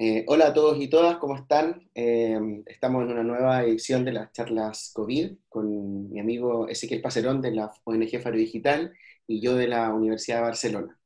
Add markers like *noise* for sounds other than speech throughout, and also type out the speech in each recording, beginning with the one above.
Eh, hola a todos y todas, ¿cómo están? Eh, estamos en una nueva edición de las charlas COVID con mi amigo Ezequiel Pacerón de la ONG Faro Digital y yo de la Universidad de Barcelona.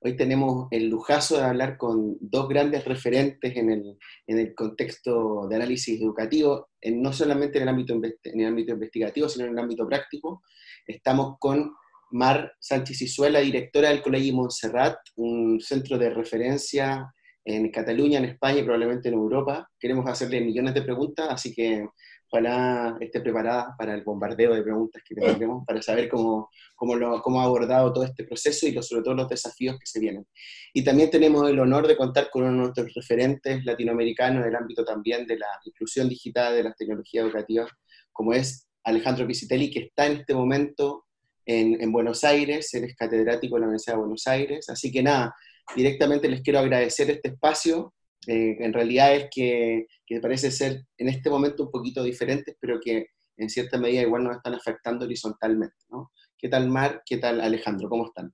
Hoy tenemos el lujazo de hablar con dos grandes referentes en el, en el contexto de análisis educativo, no solamente en el, ámbito, en el ámbito investigativo, sino en el ámbito práctico. Estamos con Mar Sánchez Izuela, directora del Colegio Montserrat, un centro de referencia en Cataluña, en España y probablemente en Europa. Queremos hacerle millones de preguntas, así que ojalá esté preparada para el bombardeo de preguntas que tendremos para saber cómo, cómo, lo, cómo ha abordado todo este proceso y sobre todo los desafíos que se vienen. Y también tenemos el honor de contar con uno de nuestros referentes latinoamericanos en el ámbito también de la inclusión digital de las tecnologías educativas, como es Alejandro Pisitelli, que está en este momento en, en Buenos Aires, él es catedrático en la Universidad de Buenos Aires, así que nada, directamente les quiero agradecer este espacio. Eh, en realidad es que, que, parece ser en este momento un poquito diferentes, pero que en cierta medida igual nos están afectando horizontalmente. ¿no? ¿Qué tal Mar? ¿Qué tal Alejandro? ¿Cómo están?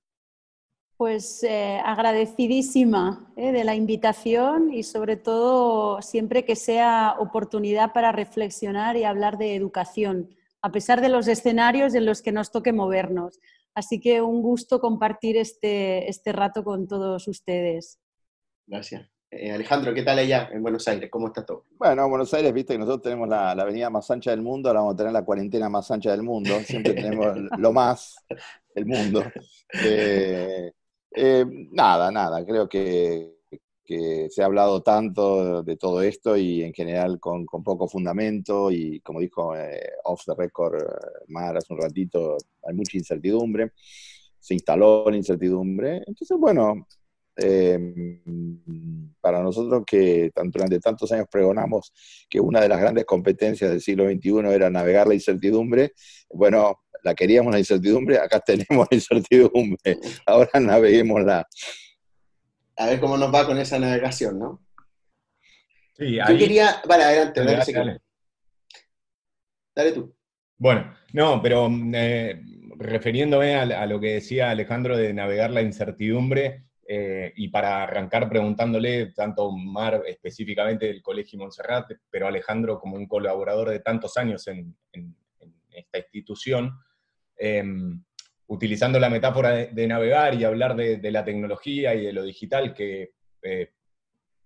Pues eh, agradecidísima eh, de la invitación y sobre todo siempre que sea oportunidad para reflexionar y hablar de educación, a pesar de los escenarios en los que nos toque movernos. Así que un gusto compartir este, este rato con todos ustedes. Gracias. Eh, Alejandro, ¿qué tal allá en Buenos Aires? ¿Cómo está todo? Bueno, en Buenos Aires, viste que nosotros tenemos la, avenida más ancha del mundo, ahora vamos a tener la cuarentena más ancha del mundo, siempre *laughs* tenemos lo más del mundo. Eh, eh, nada, nada, creo que que se ha hablado tanto de todo esto y en general con, poco fundamento y como dijo eh, off the record eh, Mar hace un ratito, hay mucha incertidumbre, se instaló la incertidumbre. Entonces, bueno, eh, para nosotros que durante tantos años pregonamos que una de las grandes competencias del siglo XXI era navegar la incertidumbre, bueno, la queríamos la incertidumbre, acá *laughs* tenemos la incertidumbre, ahora naveguémosla a ver cómo nos va con esa navegación, ¿no? Sí, ahí... Yo quería... Vale, adelante, dale, dale. tú. Bueno, no, pero eh, refiriéndome a, lo que decía Alejandro de navegar la incertidumbre, eh, y para arrancar preguntándole tanto Mar específicamente del Colegio Montserrat, pero Alejandro como un colaborador de tantos años en, esta institución, eh, utilizando la metáfora de, navegar y hablar de, la tecnología y de lo digital, que eh,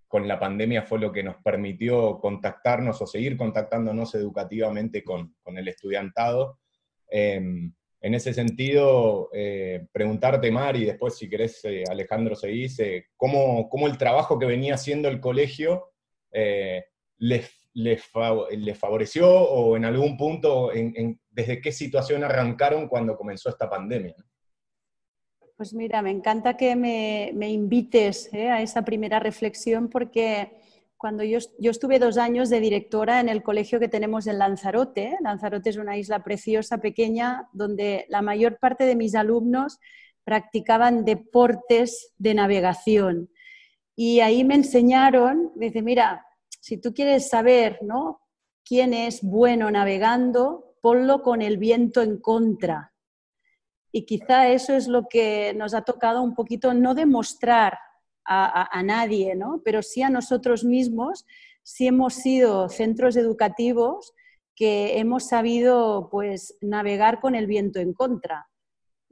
con la pandemia fue lo que nos permitió contactarnos o seguir contactándonos educativamente con, el estudiantado. Em, en ese sentido, eh, preguntarte, Mar, y después si querés, eh, Alejandro, seguís, ¿cómo, ¿cómo, el trabajo que venía haciendo el colegio les les, favoreció o en algún punto, desde qué situación arrancaron cuando comenzó esta pandemia? Pues mira, me encanta que me, invites ¿eh? a esa primera reflexión porque cuando yo, yo, estuve dos años de directora en el colegio que tenemos en Lanzarote, Lanzarote es una isla preciosa, pequeña, donde la mayor parte de mis alumnos practicaban deportes de navegación. Y ahí me enseñaron, dice, mira, si tú quieres saber ¿no? quién es bueno navegando, ponlo con el viento en contra. Y quizá eso es lo que nos ha tocado un poquito no demostrar a, nadie, ¿no? pero sí a nosotros mismos, si hemos sido centros educativos que hemos sabido pues, navegar con el viento en contra.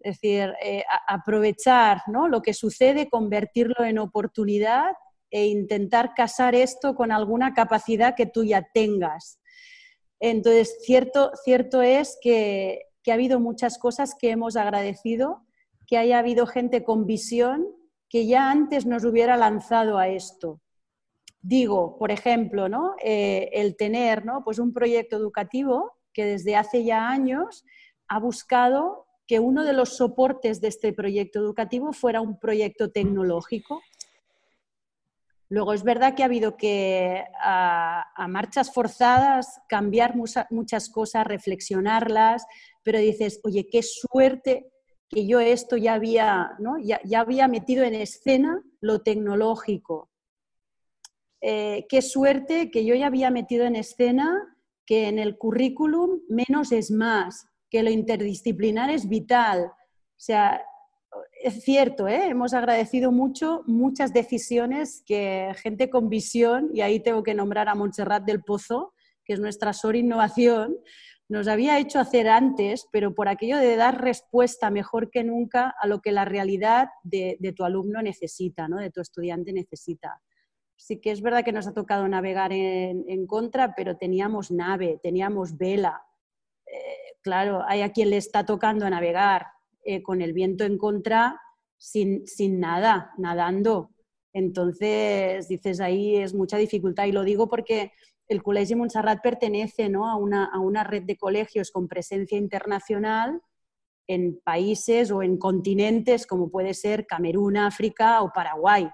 Es decir, eh, aprovechar ¿no? lo que sucede, convertirlo en oportunidad e intentar casar esto con alguna capacidad que tú ya tengas. Entonces, cierto, cierto es que, ha habido muchas cosas que hemos agradecido, que haya habido gente con visión que ya antes nos hubiera lanzado a esto. Digo, por ejemplo, ¿no? Eh, el tener ¿no? pues un proyecto educativo que desde hace ya años ha buscado que uno de los soportes de este proyecto educativo fuera un proyecto tecnológico Luego es verdad que ha habido que a, marchas forzadas cambiar muchas cosas, reflexionarlas, pero dices, oye, qué suerte que yo esto ya había, ¿no? ya, había metido en escena lo tecnológico. Eh, qué suerte que yo ya había metido en escena que en el currículum menos es más, que lo interdisciplinar es vital. O sea, es cierto, ¿eh? hemos agradecido mucho muchas decisiones que gente con visión, y ahí tengo que nombrar a Montserrat del Pozo, que es nuestra SOR Innovación, nos había hecho hacer antes, pero por aquello de dar respuesta mejor que nunca a lo que la realidad de, tu alumno necesita, ¿no? de tu estudiante necesita. Sí que es verdad que nos ha tocado navegar en, contra, pero teníamos nave, teníamos vela. Eh, claro, hay a quien le está tocando navegar eh, con el viento en contra sin, sin nada, nadando. Entonces, dices, ahí es mucha dificultad. Y lo digo porque el Colegio Montserrat pertenece a, una, red de colegios con presencia internacional en países o en continentes como puede ser Camerún, África o Paraguay.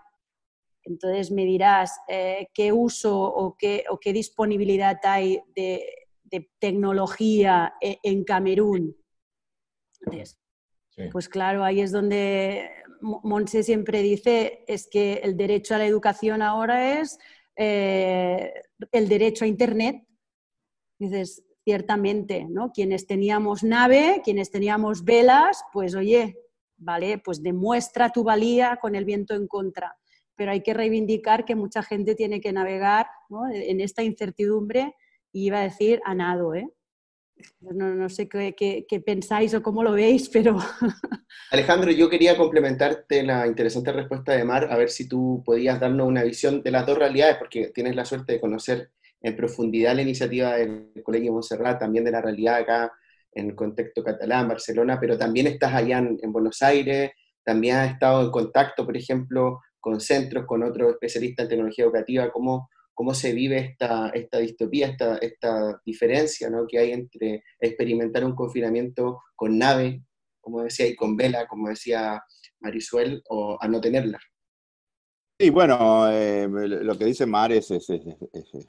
Entonces me dirás eh, qué uso o qué, disponibilidad hay de, tecnología e, en, Camerún. Pues claro, ahí es donde Monse siempre dice, es que el derecho a la educación ahora es eh, el derecho a Internet, dices, ciertamente, ¿no? Quienes teníamos nave, quienes teníamos velas, pues oye, vale, pues demuestra tu valía con el viento en contra. Pero hay que reivindicar que mucha gente tiene que navegar en esta incertidumbre y iba a decir a nado, ¿eh? No, no sé qué, qué, pensáis o cómo lo veis, pero... *laughs* Alejandro, yo quería complementarte la interesante respuesta de Mar, a ver si tú podías darnos una visión de las dos realidades, porque tienes la suerte de conocer en profundidad la iniciativa del Colegio Montserrat, también de la realidad acá en el contexto catalán, Barcelona, pero también estás allá en, en Buenos Aires, también has estado en contacto, por ejemplo, con centros, con otros especialistas en tecnología educativa, ¿cómo, cómo se vive esta, esta distopía, esta, esta diferencia ¿no? que hay entre experimentar un confinamiento con nave, como decía, y con vela, como decía Marisuel, o a no tenerla. Sí, bueno, eh, lo que dice Mar es,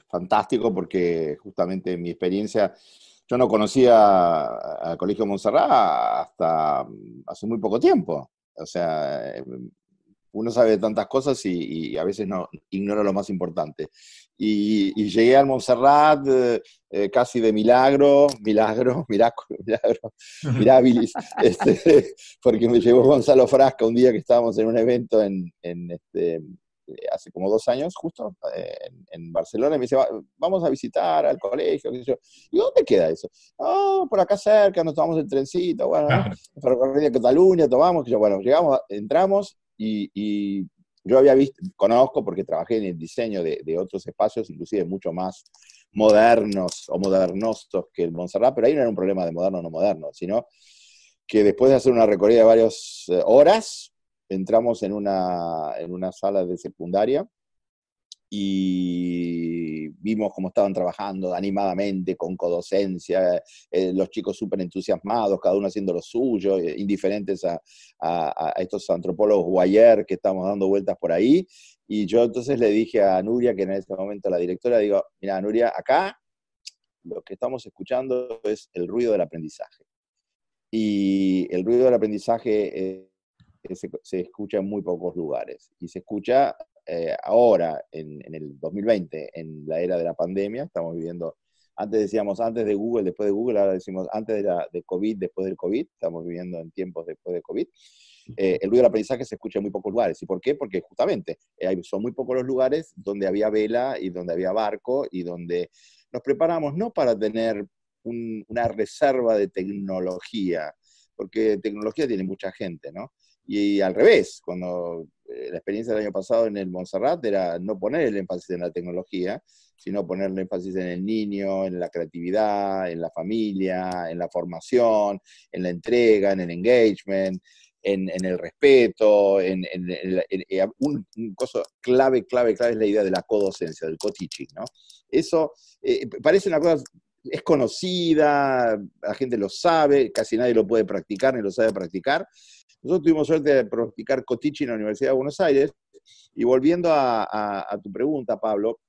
fantástico porque justamente mi experiencia, yo no conocía al Colegio Montserrat hasta hace muy poco tiempo. O sea, uno sabe tantas cosas y, a veces no ignora lo más importante. Y, llegué al Montserrat eh, eh, casi de milagro, milagro, *laughs* milagro, milagro, mirabilis, *laughs* este, *laughs* porque me llevó Gonzalo Frasca un día que estábamos en un evento en, este, hace como dos años, justo, en, Barcelona, y me dice, vamos a visitar al colegio, ¿Y dónde queda eso? Oh, por acá cerca, nos tomamos el trencito, bueno, ferrocarril de Cataluña, tomamos, que yo, bueno, llegamos, entramos y, yo había visto, conozco porque trabajé en el diseño de, otros espacios, inclusive mucho más modernos o modernosos que el Montserrat, pero ahí no era un problema de moderno o no moderno, sino que después de hacer una recorrida de varias eh, horas, entramos en una, en una sala de secundaria y vimos cómo estaban trabajando animadamente, con codocencia, eh, los chicos súper entusiasmados, cada uno haciendo lo suyo, eh, indiferentes a, estos antropólogos guayer que estamos dando vueltas por ahí. Y yo entonces le dije a Nuria, que en ese momento la directora, digo, mira, Nuria, acá lo que estamos escuchando es el ruido del aprendizaje. Y el ruido del aprendizaje eh, se, escucha en muy pocos lugares. Y se escucha eh, ahora, en, el 2020, en la era de la pandemia, estamos viviendo, antes decíamos antes de Google, después de Google, ahora decimos antes de, la, de COVID, después del COVID, estamos viviendo en tiempos después de COVID. Eh, el ruido del aprendizaje se escucha en muy pocos lugares. ¿Y por qué? Porque justamente eh, son muy pocos los lugares donde había vela y donde había barco y donde nos preparamos no para tener una reserva de tecnología, porque tecnología tiene mucha gente, ¿no? Y al revés, cuando la experiencia del año pasado en el Montserrat era no poner el énfasis en la tecnología, sino poner el énfasis en el niño, en la creatividad, en la familia, en la formación, en la entrega, en el engagement, en, el respeto, en, eh, un, cosa clave, clave, clave es la idea de la codocencia, del co-teaching, ¿no? Eso eh, parece una cosa, es conocida, la gente lo sabe, casi nadie lo puede practicar ni lo sabe practicar, nosotros tuvimos suerte de practicar Cotichi en la Universidad de Buenos Aires. Y volviendo a, tu pregunta, Pablo,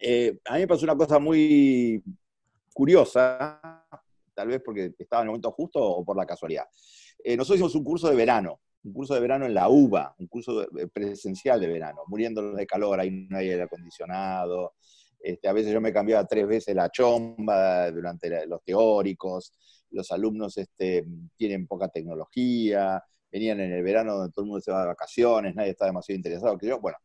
eh, a mí me pasó una cosa muy curiosa, tal vez porque estaba en el momento justo o por la casualidad. Eh, nosotros hicimos un curso de verano, un curso de verano en la UBA, un curso presencial de verano, muriéndonos de calor, ahí no hay aire acondicionado. Este, a veces yo me cambiaba tres veces la chomba durante los teóricos, los alumnos este, tienen poca tecnología, venían en el verano donde todo el mundo se va de vacaciones, nadie está demasiado interesado, que yo, bueno.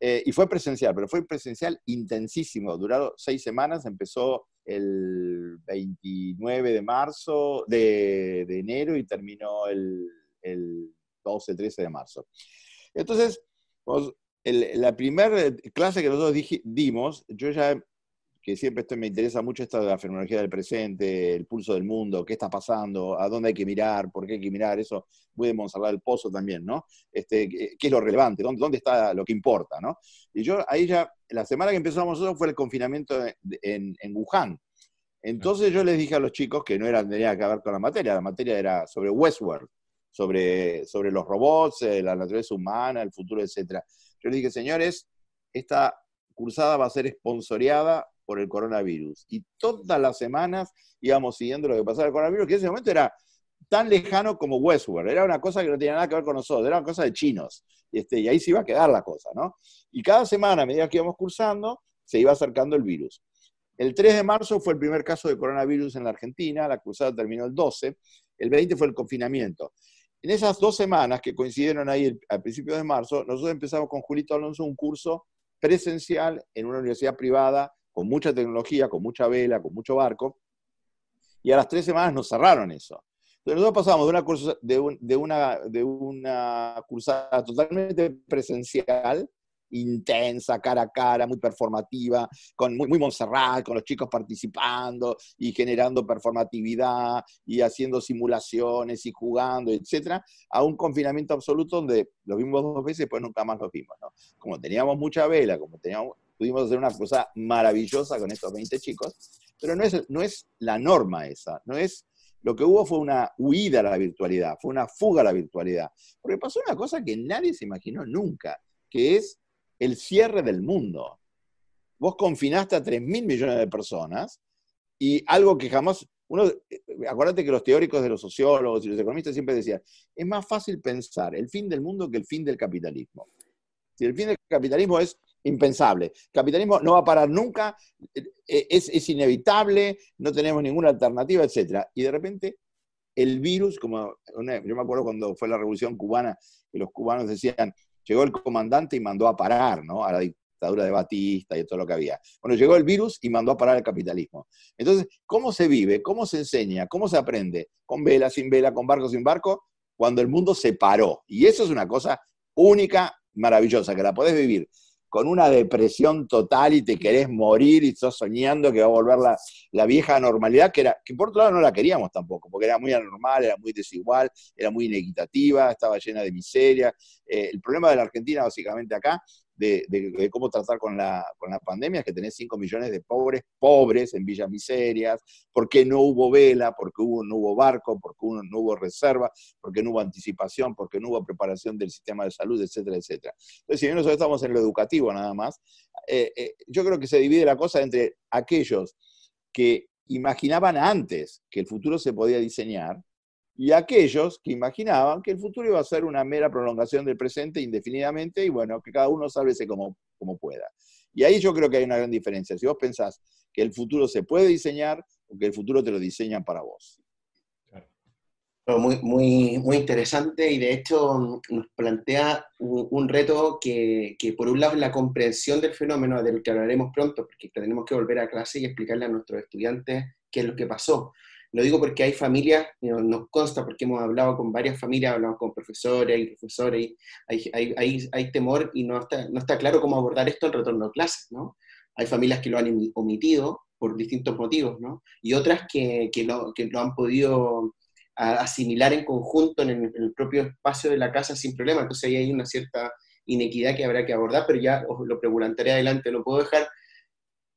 Eh, y fue presencial, pero fue presencial intensísimo, duró seis semanas, empezó el 29 de marzo, de, enero y terminó el, el 12, 13 de marzo. Entonces, la primera clase que nosotros dimos, yo ya que siempre esto me interesa mucho esta de la fenomenología del presente, el pulso del mundo, qué está pasando, a dónde hay que mirar, por qué hay que mirar, eso muy de Monsalvat del Pozo también, ¿no? Este, ¿Qué es lo relevante? ¿Dónde, ¿Dónde está lo que importa, no? Y yo ahí ya, la semana que empezamos fue el confinamiento en, en Wuhan. Entonces yo les dije a los chicos que no era, tenía que ver con la materia, la materia era sobre Westworld, sobre, sobre los robots, eh, la naturaleza humana, el futuro, etc. Yo les dije, señores, esta cursada va a ser esponsoreada por el coronavirus. Y todas las semanas íbamos siguiendo lo que pasaba el coronavirus, que en ese momento era tan lejano como Westworld. Era una cosa que no tenía nada que ver con nosotros, era una cosa de chinos. Este, y ahí se iba a quedar la cosa, ¿no? Y cada semana, a medida que íbamos cursando, se iba acercando el virus. El 3 de marzo fue el primer caso de coronavirus en la Argentina, la cruzada terminó el 12, el 20 fue el confinamiento. En esas dos semanas que coincidieron ahí al principio de marzo, nosotros empezamos con Julito Alonso un curso presencial en una universidad privada con mucha tecnología, con mucha vela, con mucho barco, y a las tres semanas nos cerraron eso. Entonces nosotros pasamos de una, cursada totalmente presencial, intensa, cara a cara, muy performativa, con muy, muy Montserrat, con los chicos participando y generando performatividad y haciendo simulaciones y jugando, etcétera, a un confinamiento absoluto donde lo vimos dos veces después nunca más lo vimos. Como teníamos mucha vela, como teníamos pudimos hacer una cosa maravillosa con estos 20 chicos, pero no es, no es la norma esa, no es... Lo que hubo fue una huida a la virtualidad, fue una fuga a la virtualidad, porque pasó una cosa que nadie se imaginó nunca, que es el cierre del mundo. Vos confinaste a 3 mil millones de personas y algo que jamás, uno, eh, acuérdate que los teóricos de los sociólogos y los economistas siempre decían, es más fácil pensar el fin del mundo que el fin del capitalismo. Si el fin del capitalismo es impensable. Capitalismo no va a parar nunca, eh, es, inevitable, no tenemos ninguna alternativa, etc. Y de repente el virus, como yo me acuerdo cuando fue la revolución cubana, que los cubanos decían, llegó el comandante y mandó a parar ¿no? a la dictadura de Batista y todo lo que había. Bueno, llegó el virus y mandó a parar el capitalismo. Entonces, ¿cómo se vive? ¿Cómo se enseña? ¿Cómo se aprende? ¿Con vela, sin vela, con barco, sin barco? Cuando el mundo se paró. Y eso es una cosa única, maravillosa, que la podés vivir con una depresión total y te querés morir y estás soñando que va a volver la, la, vieja normalidad, que, era, que por otro lado no la queríamos tampoco, porque era muy anormal, era muy desigual, era muy inequitativa, estaba llena de miseria. Eh, el problema de la Argentina básicamente acá de, cómo tratar con la, con la pandemia, que tenés 5 millones de pobres, pobres en villas miserias, porque no hubo vela, porque hubo, no hubo barco, porque no hubo reserva, porque no hubo anticipación, porque no hubo preparación del sistema de salud, etcétera, etcétera. Entonces, si bien nosotros estamos en lo educativo nada más, eh, eh, yo creo que se divide la cosa entre aquellos que imaginaban antes que el futuro se podía diseñar, y aquellos que imaginaban que el futuro iba a ser una mera prolongación del presente indefinidamente y bueno, que cada uno sálvese como, como pueda. Y ahí yo creo que hay una gran diferencia. Si vos pensás que el futuro se puede diseñar o que el futuro te lo diseñan para vos. Muy, muy, muy interesante y de hecho nos plantea un, reto que, que, por un lado es la comprensión del fenómeno, del que hablaremos pronto, porque tenemos que volver a clase y explicarle a nuestros estudiantes qué es lo que pasó. Lo digo porque hay familias, nos consta porque hemos hablado con varias familias, hablamos con profesores y profesores, y hay, hay, hay, temor y no está, no está claro cómo abordar esto en retorno a clases, ¿no? Hay familias que lo han omitido por distintos motivos, ¿no? Y otras que, que, lo, que lo han podido asimilar en conjunto en el, en el, propio espacio de la casa sin problema. Entonces ahí hay una cierta inequidad que habrá que abordar, pero ya os lo preguntaré adelante, lo puedo dejar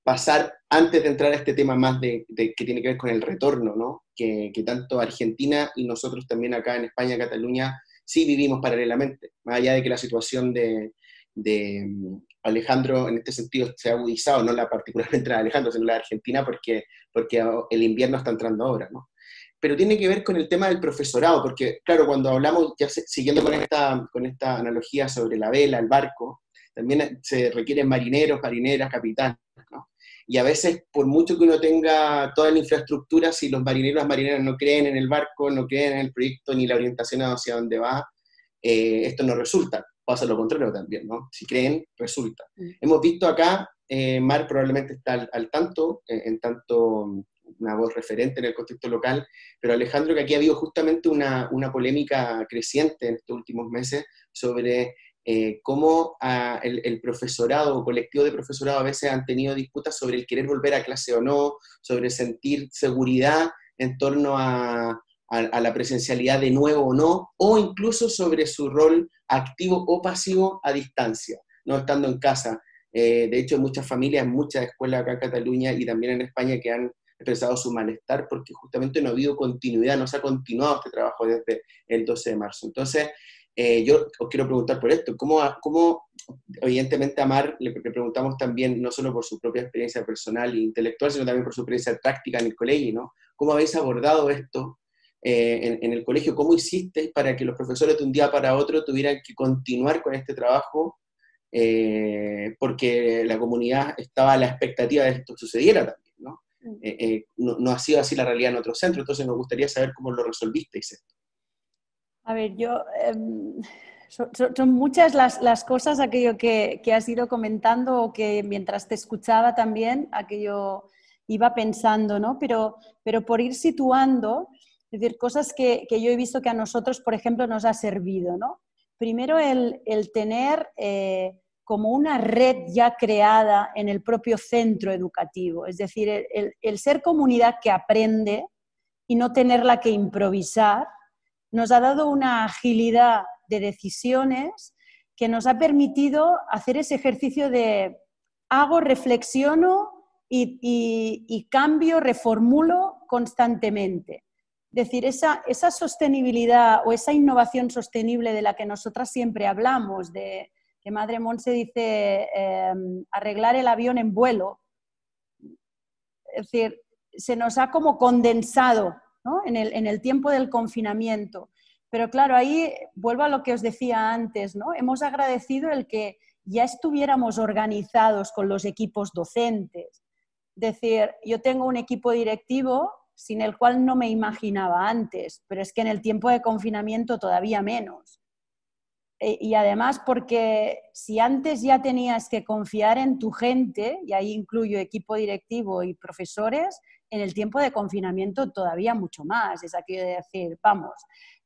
pasar, antes de entrar a este tema más de, que tiene que ver con el retorno, ¿no? que, tanto Argentina y nosotros también acá en España, Cataluña, sí vivimos paralelamente, más allá de que la situación de, Alejandro en este sentido se ha agudizado, no la particularmente la de Alejandro, sino la de Argentina, porque, porque el invierno está entrando ahora, ¿no? Pero tiene que ver con el tema del profesorado, porque claro, cuando hablamos, ya siguiendo con esta, con esta analogía sobre la vela, el barco, también se requieren marineros, marineras, capitanes. Y a veces, por mucho que uno tenga toda la infraestructura, si los marineros y las marineras no creen en el barco, no creen en el proyecto ni la orientación hacia dónde va, eh, esto no resulta. Pasa lo contrario también, ¿no? Si creen, resulta. Mm. Hemos visto acá, eh, Mar probablemente está al, tanto, en tanto una voz referente en el contexto local, pero Alejandro, que aquí ha habido justamente una, una polémica creciente en estos últimos meses sobre eh, cómo ah, el, profesorado o colectivo de profesorado a veces han tenido disputas sobre el querer volver a clase o no, sobre sentir seguridad en torno a, la presencialidad de nuevo o no, o incluso sobre su rol activo o pasivo a distancia, no estando en casa. Eh, de hecho, muchas familias, muchas escuelas acá en Cataluña y también en España que han expresado su malestar porque justamente no ha habido continuidad, no se ha continuado este trabajo desde el 12 de marzo. Entonces, eh, yo os quiero preguntar por esto, ¿cómo, cómo evidentemente a Mar le, preguntamos también, no solo por su propia experiencia personal e intelectual, sino también por su experiencia práctica en el colegio, ¿no? ¿Cómo habéis abordado esto eh, en, el colegio? ¿Cómo hicisteis para que los profesores de un día para otro tuvieran que continuar con este trabajo? Eh, porque la comunidad estaba a la expectativa de que esto sucediera también, ¿no? Mm. no, no ha sido así la realidad en otros centros, entonces nos gustaría saber cómo lo resolvisteis esto. A ver, yo... Em, son, muchas las, cosas, aquello que, has ido comentando o que mientras te escuchaba también, aquello iba pensando, ¿no? Pero, pero por ir situando, es decir, cosas que, yo he visto que a nosotros, por ejemplo, nos ha servido, ¿no? Primero, el, tener eh, como una red ya creada en el propio centro educativo, es decir, el, el ser comunidad que aprende y no tenerla que improvisar, nos ha dado una agilidad de decisiones que nos ha permitido hacer ese ejercicio de hago, reflexiono y, cambio, reformulo constantemente. Es decir, esa, esa, sostenibilidad o esa innovación sostenible de la que nosotras siempre hablamos, de que Madre Monse dice em, arreglar el avión en vuelo, es decir, se nos ha como condensado en, el, tiempo del confinamiento. Pero claro, ahí vuelvo a lo que os decía antes, ¿no? Hemos agradecido el que ya estuviéramos organizados con los equipos docentes. Es decir, yo tengo un equipo directivo sin el cual no me imaginaba antes, pero es que en el tiempo de confinamiento todavía menos. E, y además porque si antes ya tenías que confiar en tu gente, y ahí incluyo equipo directivo y profesores, en el tiempo de confinamiento todavía mucho más. Es aquí de decir, vamos,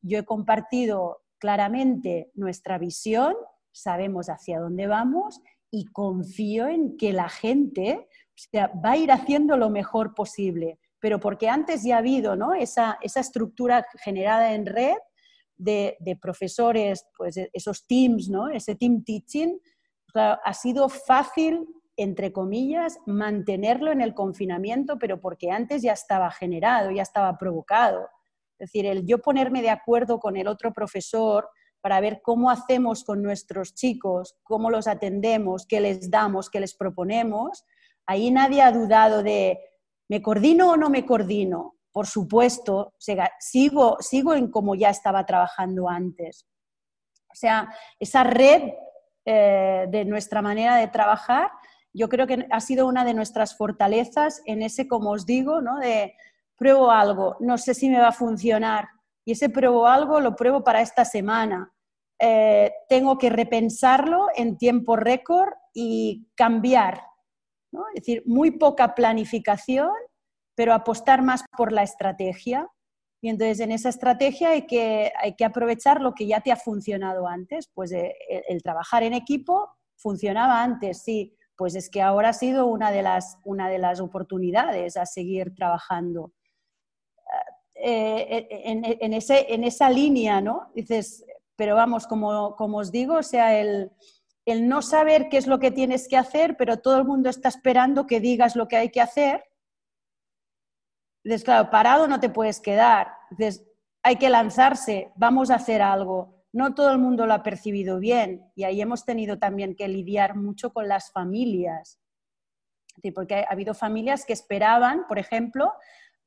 yo he compartido claramente nuestra visión, sabemos hacia dónde vamos y confío en que la gente va a ir haciendo lo mejor posible. Pero porque antes ya ha habido ¿no? esa, estructura generada en red de, profesores, pues esos teams, ¿no? ese team teaching, ha sido fácil entre comillas, mantenerlo en el confinamiento, pero porque antes ya estaba generado, ya estaba provocado. Es decir, el yo ponerme de acuerdo con el otro profesor para ver cómo hacemos con nuestros chicos, cómo los atendemos, qué les damos, qué les proponemos, ahí nadie ha dudado de, ¿me coordino o no me coordino? Por supuesto, sigo, sigo en como ya estaba trabajando antes. O sea, esa red eh, de nuestra manera de trabajar yo creo que ha sido una de nuestras fortalezas en ese, como os digo, ¿no? de pruebo algo, no sé si me va a funcionar y ese pruebo algo lo pruebo para esta semana. Eh, tengo que repensarlo en tiempo récord y cambiar. ¿no? Es decir, muy poca planificación, pero apostar más por la estrategia. Y entonces en esa estrategia hay que, hay que aprovechar lo que ya te ha funcionado antes. Pues eh, el trabajar en equipo funcionaba antes, sí, pues es que ahora ha sido una de las, una de las oportunidades a seguir trabajando. Eh, eh, en, ese, en, esa línea, ¿no? Dices, pero vamos, como, como os digo, o sea, el, el, no saber qué es lo que tienes que hacer, pero todo el mundo está esperando que digas lo que hay que hacer. Dices, claro, parado no te puedes quedar. Hay que lanzarse, vamos a hacer algo no todo el mundo lo ha percibido bien y ahí hemos tenido también que lidiar mucho con las familias. Porque ha habido familias que esperaban, por ejemplo,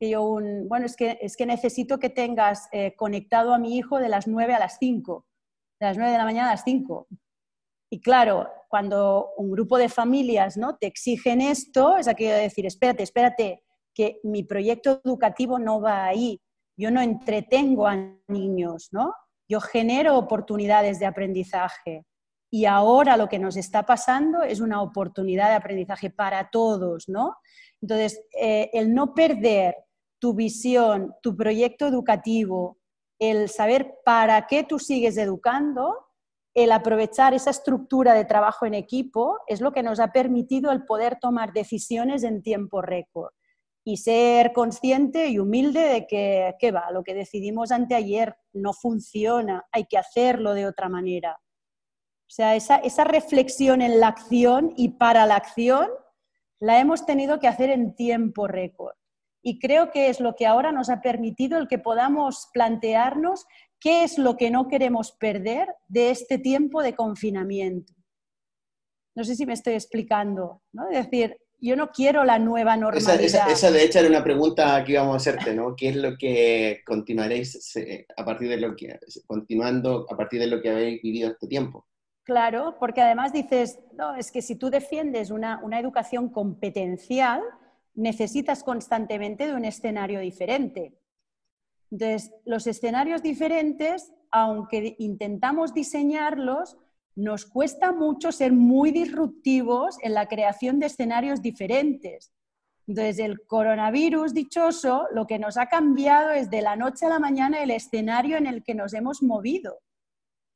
que yo un, bueno, es que, es que necesito que tengas eh, conectado a mi hijo de las 9 a las 5, de las 9 de la mañana a las 5. Y claro, cuando un grupo de familias ¿no? te exigen esto, es aquello de decir, espérate, espérate, que mi proyecto educativo no va ahí. Yo no entretengo a niños, ¿no? Yo genero oportunidades de aprendizaje. Y ahora lo que nos está pasando es una oportunidad de aprendizaje para todos, ¿no? Entonces, eh, el no perder tu visión, tu proyecto educativo, el saber para qué tú sigues educando, el aprovechar esa estructura de trabajo en equipo es lo que nos ha permitido el poder tomar decisiones en tiempo récord y ser consciente y humilde de que, ¿qué va? Lo que decidimos anteayer no funciona, hay que hacerlo de otra manera. O sea, esa, esa reflexión en la acción y para la acción la hemos tenido que hacer en tiempo récord. Y creo que es lo que ahora nos ha permitido el que podamos plantearnos qué es lo que no queremos perder de este tiempo de confinamiento. No sé si me estoy explicando, ¿no? Es decir, yo no quiero la nueva normalidad. Esa, de hecho era una pregunta que íbamos a hacerte, ¿no? ¿Qué es lo que continuaréis a partir de lo que, continuando a partir de lo que habéis vivido este tiempo? Claro, porque además dices, no, es que si tú defiendes una, una educación competencial, necesitas constantemente de un escenario diferente. Entonces, los escenarios diferentes, aunque intentamos diseñarlos, nos cuesta mucho ser muy disruptivos en la creación de escenarios diferentes. Entonces, el coronavirus dichoso lo que nos ha cambiado es de la noche a la mañana el escenario en el que nos hemos movido.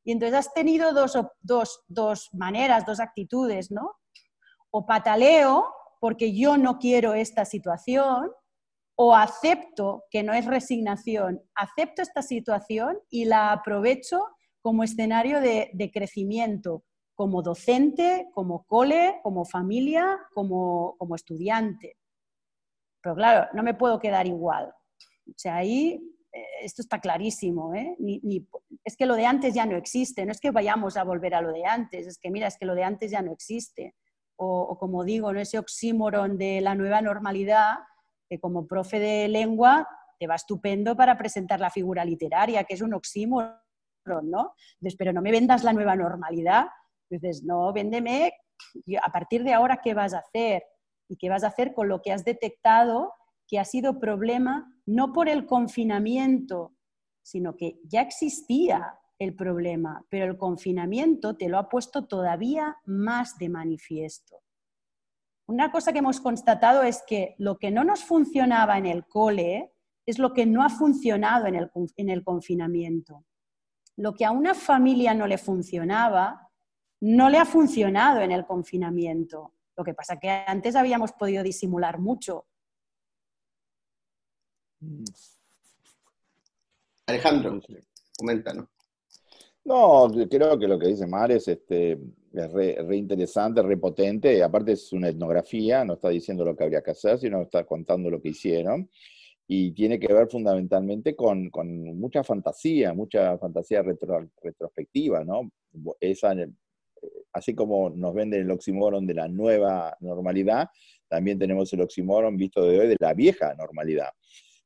Y entonces has tenido dos, dos, dos maneras, dos actitudes, ¿no? O pataleo porque yo no quiero esta situación, o acepto, que no es resignación, acepto esta situación y la aprovecho como escenario de, crecimiento, como docente, como cole, como familia, como, estudiante. Pero claro, no me puedo quedar igual. O sea, ahí eh, esto está clarísimo. ¿eh? es que lo de antes ya no existe, no es que vayamos a volver a lo de antes, es que mira, es que lo de antes ya no existe. O, o como digo, ¿no? ese oxímoron de la nueva normalidad que como profe de lengua te va estupendo para presentar la figura literaria, que es un oxímoron, ¿no? pero no me vendas la nueva normalidad. Dices, no, véndeme a partir de ahora qué vas a hacer y qué vas a hacer con lo que has detectado que ha sido problema no por el confinamiento, sino que ya existía el problema, pero el confinamiento te lo ha puesto todavía más de manifiesto una cosa que hemos constatado es que lo que no nos funcionaba en el cole es lo que no ha funcionado en el, confinamiento. Lo que a una familia no le funcionaba, no le ha funcionado en el confinamiento. Lo que pasa que antes habíamos podido disimular mucho. Alejandro, coméntanos. No, creo que lo que dice Mar es este, es re, interesante, re potente, aparte es una etnografía, no está diciendo lo que habría que hacer, sino está contando lo que hicieron, y tiene que ver fundamentalmente con, mucha fantasía, mucha fantasía retrospectiva, ¿no? Eh, así como nos venden el oxímoron de la nueva normalidad, también tenemos el oxímoron visto de hoy de la vieja normalidad,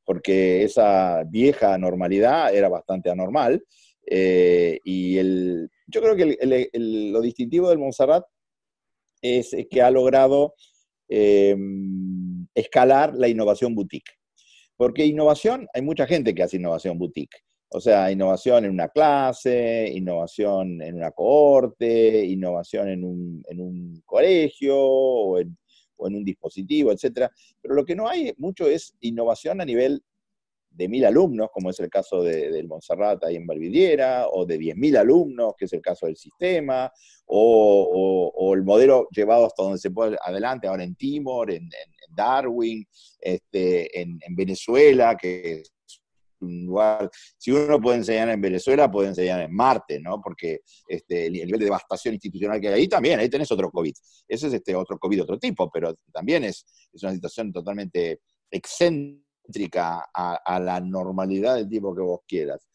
porque esa vieja normalidad era bastante anormal, eh, y yo creo que lo distintivo del Montserrat es que ha logrado em, escalar la innovación boutique. Porque innovación, hay mucha gente que hace innovación boutique. O sea, innovación en una clase, innovación en una cohorte, innovación en un, en un colegio o en, o en, un dispositivo, etc. Pero lo que no hay mucho es innovación a nivel de mil alumnos, como es el caso de, del Montserrat ahí en Valvidiera, o de diez mil alumnos, que es el caso del sistema, o, el modelo llevado hasta donde se puede adelante, ahora en Timor, en, Darwin, este, en, Venezuela, que es un lugar, si uno puede enseñar en Venezuela, puede enseñar en Marte, ¿no? Porque este, el, nivel de devastación institucional que hay ahí también, ahí tenés otro COVID. Ese es este otro COVID, otro tipo, pero también es, es una situación totalmente excéntrica a, la normalidad del tipo que vos quieras.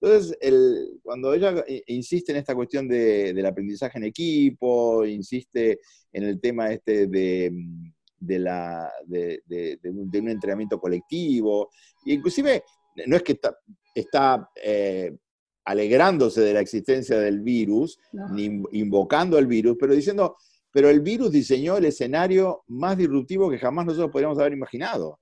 Entonces, el, cuando ella insiste en esta cuestión de, del aprendizaje en equipo, insiste en el tema este de, de, la, de, un, entrenamiento colectivo, e inclusive no es que está, está eh, alegrándose de la existencia del virus, ni invocando el virus, pero diciendo, pero el virus diseñó el escenario más disruptivo que jamás nosotros podríamos haber imaginado.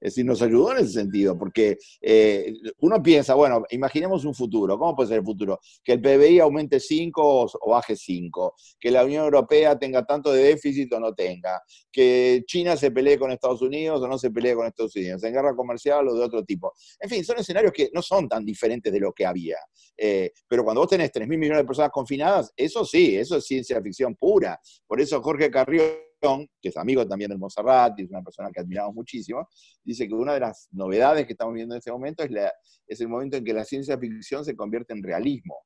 Es decir, nos ayudó en ese sentido, porque eh, uno piensa, bueno, imaginemos un futuro, ¿cómo puede ser el futuro? Que el PBI aumente 5 o, baje 5, que la Unión Europea tenga tanto de déficit o no tenga, que China se pelee con Estados Unidos o no se pelee con Estados Unidos, en guerra comercial o de otro tipo. En fin, son escenarios que no son tan diferentes de lo que había. Eh, pero cuando vos tenés 3 mil millones de personas confinadas, eso sí, eso es ciencia ficción pura. Por eso Jorge Carrió que es amigo también del Monserrat y es una persona que admiramos muchísimo, dice que una de las novedades que estamos viendo en este momento es, es el momento en que la ciencia ficción se convierte en realismo.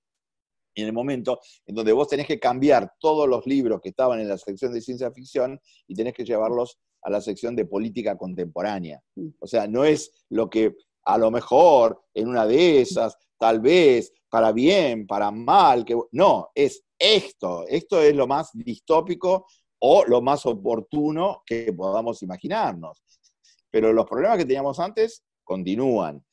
En el momento en donde vos tenés que cambiar todos los libros que estaban en la sección de ciencia ficción y tenés que llevarlos a la sección de política contemporánea. O sea, no es lo que a lo mejor en una de esas, tal vez, para bien, para mal, que no, es esto, esto es lo más distópico o lo más oportuno que podamos imaginarnos. Pero los problemas que teníamos antes continúan.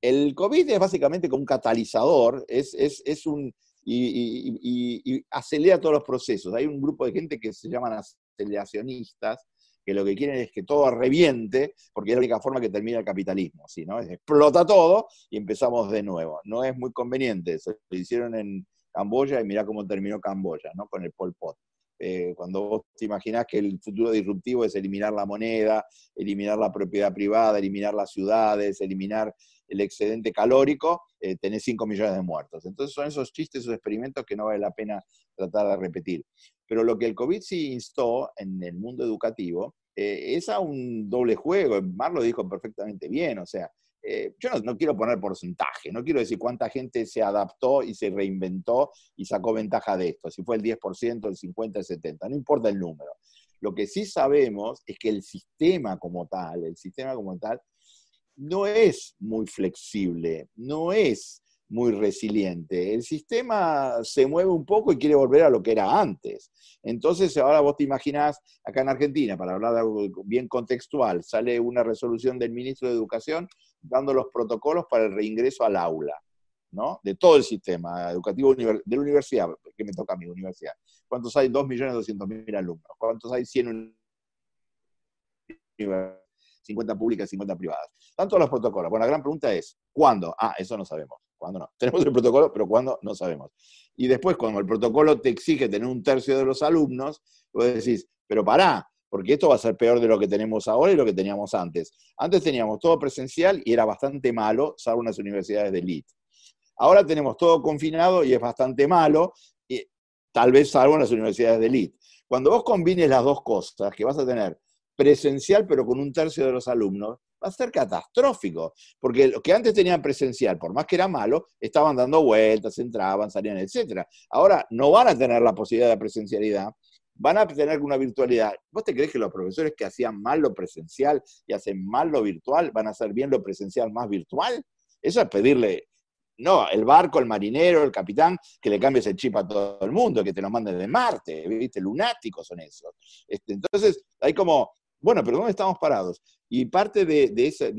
El COVID es básicamente como un catalizador, es, es, un, y, acelera todos los procesos. Hay un grupo de gente que se llaman aceleracionistas, que lo que quieren es que todo reviente, porque es la única forma que termina el capitalismo, ¿sí, ¿no? explota todo y empezamos de nuevo. No es muy conveniente, eso lo hicieron en Camboya y mira cómo terminó Camboya, ¿no? Con el Pol Pot. Eh, cuando vos te imaginás que el futuro disruptivo es eliminar la moneda, eliminar la propiedad privada, eliminar las ciudades, eliminar el excedente calórico, eh, tenés 5 millones de muertos. Entonces son esos chistes, esos experimentos que no vale la pena tratar de repetir. Pero lo que el COVID sí instó en el mundo educativo eh, es a un doble juego. Mar lo dijo perfectamente bien, o sea, eh, yo no, quiero poner porcentaje, no quiero decir cuánta gente se adaptó y se reinventó y sacó ventaja de esto, si fue el 10%, el 50%, el 70%, no importa el número. Lo que sí sabemos es que el sistema como tal, el sistema como tal, no es muy flexible, no es muy resiliente. El sistema se mueve un poco y quiere volver a lo que era antes. Entonces, ahora vos te imaginás, acá en Argentina, para hablar de algo bien contextual, sale una resolución del ministro de Educación dando los protocolos para el reingreso al aula, ¿no? De todo el sistema educativo de la universidad, que me toca a mi universidad. ¿Cuántos hay? 2.200.000 alumnos. ¿Cuántos hay? 100 universidades. 50 públicas, 50 privadas. Tanto los protocolos. Bueno, la gran pregunta es, ¿cuándo? Ah, eso no sabemos. ¿Cuándo no? *laughs* Tenemos el protocolo, pero ¿cuándo? No sabemos. Y después, cuando el protocolo te exige tener un tercio de los alumnos, vos decís, pero pará, porque esto va a ser peor de lo que tenemos ahora y lo que teníamos antes. Antes teníamos todo presencial y era bastante malo, salvo unas universidades de elite. Ahora tenemos todo confinado y es bastante malo, y tal vez salvo unas universidades de elite. Cuando vos combines las dos cosas, que vas a tener presencial pero con un tercio de los alumnos, va a ser catastrófico, porque los que antes tenían presencial, por más que era malo, estaban dando vueltas, entraban, salían, etc. Ahora no van a tener la posibilidad de presencialidad, van a tener una virtualidad. ¿Vos te crees que los profesores que hacían mal lo presencial y hacen mal lo virtual van a hacer bien lo presencial más virtual? Eso es pedirle, no, el barco, el marinero, el capitán, que le cambies el chip a todo el mundo, que te lo manden de Marte, ¿viste? Lunáticos son esos. Este, entonces, hay como bueno, pero ¿dónde estamos parados? Y parte de, ese,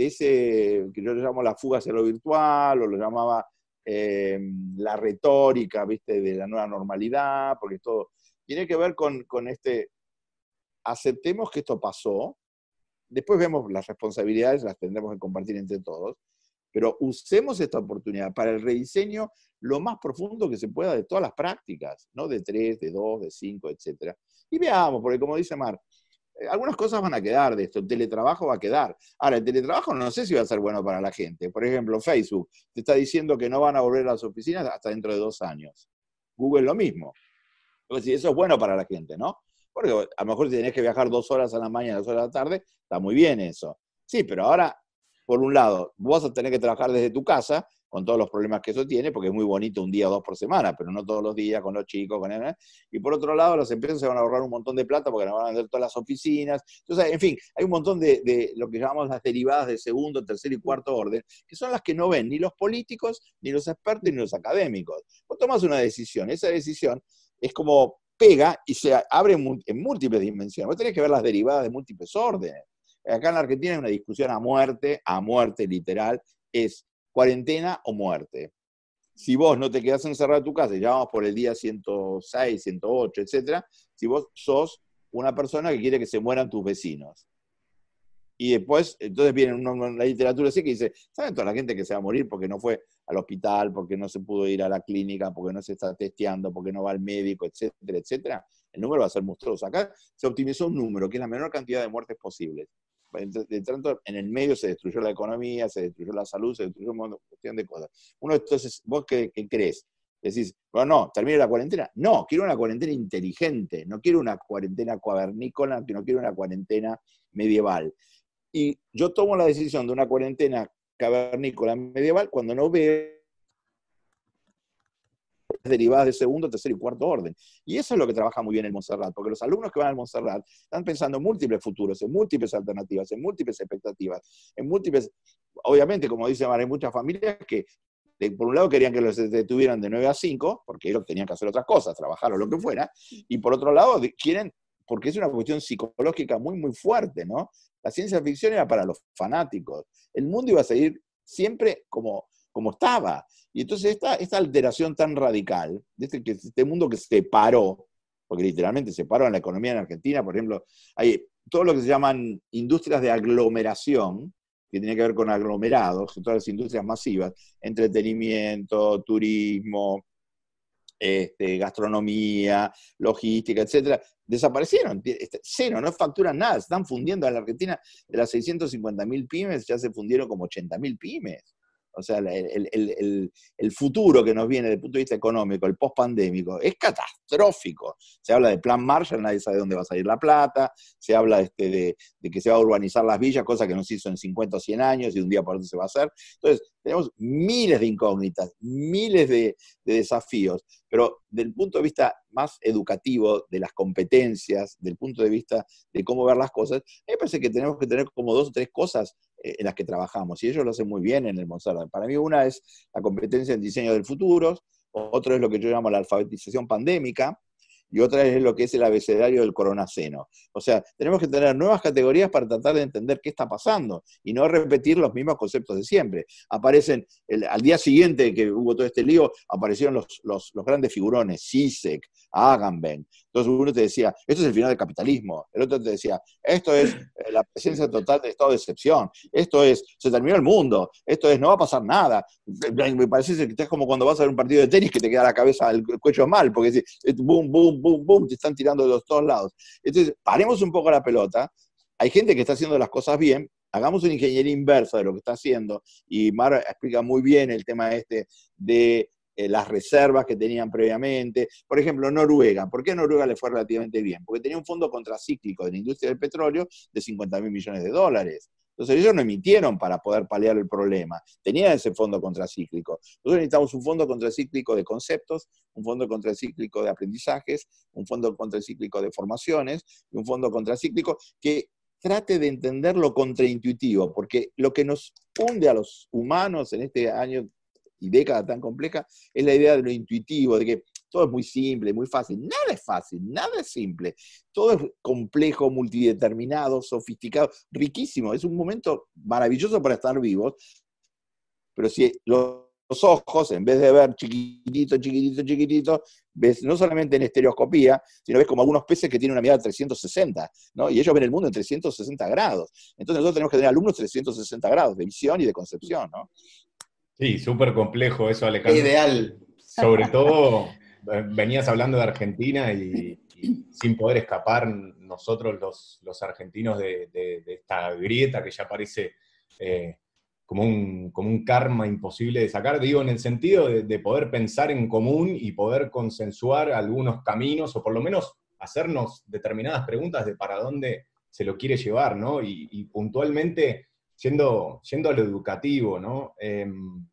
que yo le llamo la fuga hacia lo virtual, o lo llamaba eh, la retórica, ¿viste? De la nueva normalidad, porque todo tiene que ver con, con este, aceptemos que esto pasó, después vemos las responsabilidades, las tendremos que compartir entre todos, pero usemos esta oportunidad para el rediseño lo más profundo que se pueda de todas las prácticas, ¿no? De tres, de dos, de cinco, etc. Y veamos, porque como dice Mar, eh, algunas cosas van a quedar de esto, el teletrabajo va a quedar. Ahora, el teletrabajo no sé si va a ser bueno para la gente. Por ejemplo, Facebook te está diciendo que no van a volver a las oficinas hasta dentro de dos años. Google lo mismo. Eso es bueno para la gente, ¿no? Porque a lo mejor si tenés que viajar dos horas a la mañana, dos horas a la tarde, está muy bien eso. Sí, pero ahora, por un lado, vos vas a tener que trabajar desde tu casa, con todos los problemas que eso tiene, porque es muy bonito un día o dos por semana, pero no todos los días con los chicos, con él. Y por otro lado, las empresas se van a ahorrar un montón de plata porque van a vender todas las oficinas. Entonces, en fin, hay un montón de, lo que llamamos las derivadas de segundo, tercer y cuarto orden, que son las que no ven ni los políticos, ni los expertos, ni los académicos. Vos tomas una decisión, esa decisión es como pega y se abre en múltiples dimensiones. Vos tenés que ver las derivadas de múltiples órdenes. Acá en la Argentina hay una discusión a muerte, a muerte literal, es cuarentena o muerte. si vos no te quedás encerrado en tu casa, ya vamos por el día 106, 108, etcétera, si vos sos una persona que quiere que se mueran tus vecinos. Y después, entonces viene una, literatura así que dice, ¿saben toda la gente que se va a morir porque no fue al hospital, porque no se pudo ir a la clínica, porque no se está testeando, porque no va al médico, etcétera, etcétera? El número va a ser monstruoso. Acá se optimizó un número, que es la menor cantidad de muertes posibles. De tanto, en el medio se destruyó la economía, se destruyó la salud, se destruyó un montón de cosas. Uno, entonces, ¿vos qué, crees? Decís, bueno, no, termine la cuarentena. No, quiero una cuarentena inteligente, no quiero una cuarentena cuavernícola, no quiero una cuarentena medieval. Y yo tomo la decisión de una cuarentena cavernícola medieval cuando no veo derivadas de segundo, tercer y cuarto orden. Y eso es lo que trabaja muy bien el Montserrat, porque los alumnos que van al Montserrat están pensando en múltiples futuros, en múltiples alternativas, en múltiples expectativas, en múltiples, obviamente, como dice Mar, hay muchas familias que por un lado querían que los detuvieran de 9 a 5, porque ellos tenían que hacer otras cosas, trabajar o lo que fuera, y por otro lado quieren, porque es una cuestión psicológica muy, muy fuerte, ¿no? La ciencia ficción era para los fanáticos. El mundo iba a seguir siempre como, como estaba. Y entonces esta, esta alteración tan radical, de este, este mundo que se paró, porque literalmente se paró en la economía en Argentina, por ejemplo, hay todo lo que se llaman industrias de aglomeración, que tiene que ver con aglomerados, todas las industrias masivas, entretenimiento, turismo, este, gastronomía, logística, etcétera, desaparecieron. Este, cero, no facturan nada, están fundiendo a la Argentina de las 650.000 pymes, ya se fundieron como 80.000 pymes. O sea, el, futuro que nos viene desde el punto de vista económico, el post-pandémico, es catastrófico. Se habla de plan Marshall, nadie sabe dónde va a salir la plata, se habla este, de, que se va a urbanizar las villas, cosa que no se hizo en 50 o 100 años y un día por otro se va a hacer. Entonces, tenemos miles de incógnitas, miles de, desafíos, pero del punto de vista más educativo, de las competencias, del punto de vista de cómo ver las cosas, me parece que tenemos que tener como dos o tres cosas en las que trabajamos, y ellos lo hacen muy bien en el Monserrat. Para mí una es la competencia en diseño del futuro, otro es lo que yo llamo la alfabetización pandémica, y otra es lo que es el abecedario del coronaceno. O sea, tenemos que tener nuevas categorías para tratar de entender qué está pasando y no repetir los mismos conceptos de siempre. Aparecen, al día siguiente que hubo todo este lío, aparecieron los, los, grandes figurones, Sisek, Agamben. Entonces uno te decía, esto es el final del capitalismo. El otro te decía, esto es eh, la presencia total de estado de excepción. Esto es, se terminó el mundo. Esto es, no va a pasar nada. Me parece que es como cuando vas a ver un partido de tenis que te queda la cabeza, el cuello mal, porque es, boom, boom, boom, boom, te están tirando de los dos lados. Entonces, paremos un poco la pelota. Hay gente que está haciendo las cosas bien, hagamos una ingeniería inversa de lo que está haciendo, y Mar explica muy bien el tema este de eh, las reservas que tenían previamente. Por ejemplo, Noruega. ¿Por qué Noruega le fue relativamente bien? Porque tenía un fondo contracíclico de la industria del petróleo de 50 mil millones de dólares. Entonces ellos no emitieron para poder paliar el problema. Tenían ese fondo contracíclico. Nosotros necesitamos un fondo contracíclico de conceptos, un fondo contracíclico de aprendizajes, un fondo contracíclico de formaciones y un fondo contracíclico que trate de entender lo contraintuitivo, porque lo que nos hunde a los humanos en este año y década tan compleja es la idea de lo intuitivo, de que todo es muy simple, muy fácil. Nada es fácil, nada es simple. Todo es complejo, multideterminado, sofisticado, riquísimo. Es un momento maravilloso para estar vivos. Pero si los ojos, en vez de ver chiquitito, chiquitito, chiquitito, ves no solamente en estereoscopía, sino ves como algunos peces que tienen una mirada de 360, ¿no? Y ellos ven el mundo en 360 grados. Entonces nosotros tenemos que tener alumnos 360 grados de visión y de concepción, ¿no? Sí, súper complejo eso, Alejandro. Ideal. Sobre todo venías hablando de Argentina y, sin poder escapar nosotros los, argentinos de, esta grieta que ya parece eh, como, un, como un karma imposible de sacar, digo, en el sentido de, poder pensar en común y poder consensuar algunos caminos o por lo menos hacernos determinadas preguntas de para dónde se lo quiere llevar, ¿no? Y, puntualmente, siendo, a lo educativo, ¿no? Em,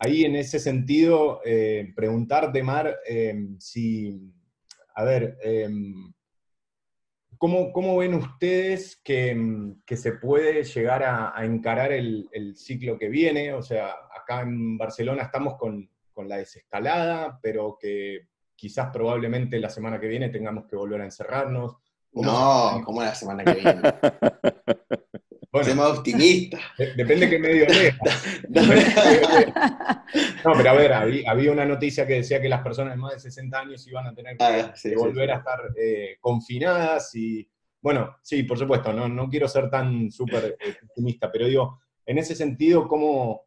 ahí en ese sentido, eh, preguntarte, Mar, eh, si, a ver, em, ¿cómo, ven ustedes que, se puede llegar a, encarar el, ciclo que viene? O sea, acá en Barcelona estamos con, la desescalada, pero que quizás probablemente la semana que viene tengamos que volver a encerrarnos. No, ¿cómo la semana que viene? *laughs* Bueno, más optimista. depende de qué medio *laughs* leas. No, pero a ver, había, una noticia que decía que las personas de más de 60 años iban a tener que, ah, volver a estar eh, confinadas y, bueno, sí, por supuesto, no, no quiero ser tan súper eh, optimista, pero digo, en ese sentido, ¿cómo,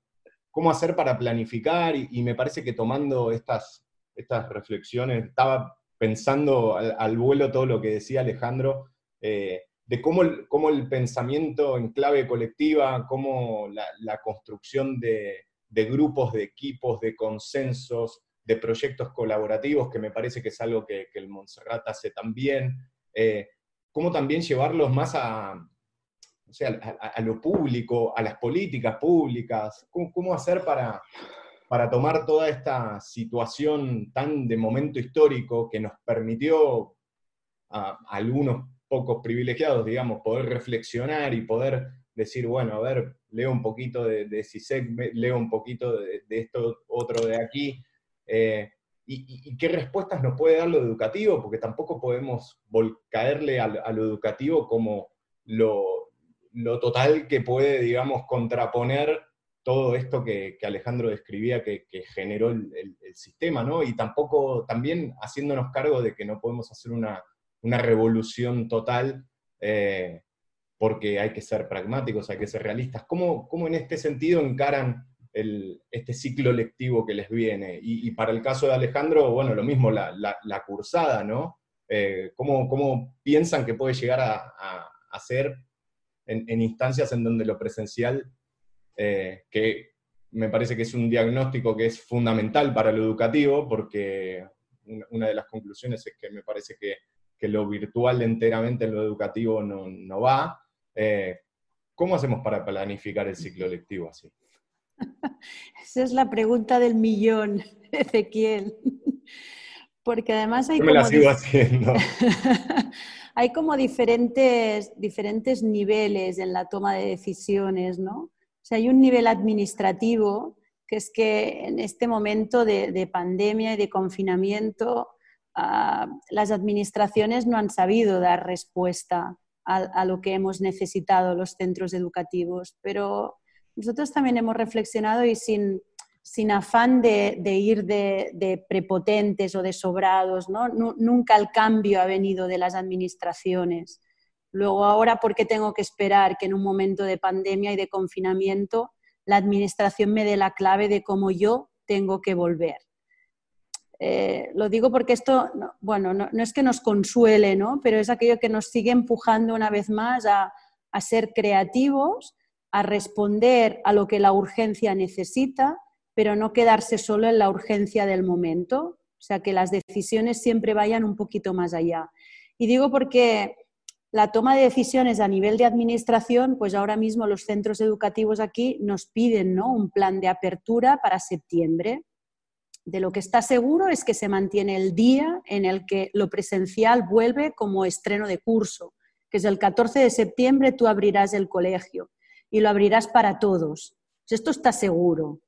cómo hacer para planificar? Y, me parece que tomando estas, estas reflexiones, estaba pensando al, vuelo todo lo que decía Alejandro, eh, de cómo el, cómo el, pensamiento en clave colectiva, cómo la, construcción de, grupos, de equipos, de consensos, de proyectos colaborativos, que me parece que es algo que, el Montserrat hace también, eh, cómo también llevarlos más a, a, lo público, a las políticas públicas, cómo, hacer para, para tomar toda esta situación tan de momento histórico que nos permitió a, algunos pocos privilegiados, digamos, poder reflexionar y poder decir, bueno, a ver, leo un poquito de, de CISEC, leo un poquito de, esto otro de aquí, eh, y, qué respuestas nos puede dar lo educativo, porque tampoco podemos caerle a, lo educativo como lo, total que puede, digamos, contraponer todo esto que, Alejandro describía que, generó el, sistema, ¿no? Y tampoco, también haciéndonos cargo de que no podemos hacer una, revolución total, eh, porque hay que ser pragmáticos, hay que ser realistas. ¿Cómo, ¿Cómo, en este sentido encaran este ciclo lectivo que les viene? Y, para el caso de Alejandro, bueno, lo mismo, la, cursada, ¿no? Eh, ¿cómo, piensan que puede llegar a, ser en instancias en donde lo presencial eh, que me parece que es un diagnóstico que es fundamental para lo educativo, porque una de las conclusiones es que me parece que, lo virtual enteramente en lo educativo no, va. Eh, ¿Cómo hacemos para planificar el ciclo lectivo así? *laughs* Esa es la pregunta del millón, *laughs* Ezequiel. Porque además hay... me la sigo haciendo. *laughs* hay como diferentes, diferentes niveles en la toma de decisiones, ¿no? O sea, hay un nivel administrativo que es que en este momento de, pandemia y de confinamiento, ah, las administraciones no han sabido dar respuesta a, lo que hemos necesitado los centros educativos. Pero nosotros también hemos reflexionado y sin, sin afán de, ir de, prepotentes o de sobrados. Nunca el cambio ha venido de las administraciones. Luego, ahora, ¿por qué tengo que esperar que en un momento de pandemia y de confinamiento la administración me dé la clave de cómo yo tengo que volver? Eh, lo digo porque esto, bueno, no, es que nos consuele, ¿no? pero es aquello que nos sigue empujando una vez más a, a ser creativos, a responder a lo que la urgencia necesita, pero no quedarse solo en la urgencia del momento. O sea, que las decisiones siempre vayan un poquito más allá. Y digo porque la toma de decisiones a nivel de administración, pues ahora mismo los centros educativos aquí nos piden ¿no? un plan de apertura para septiembre. De lo que está seguro es que se mantiene el día en el que lo presencial vuelve como estreno de curso, que es el 14 de septiembre tú abrirás el colegio y lo abrirás para todos. Esto está seguro.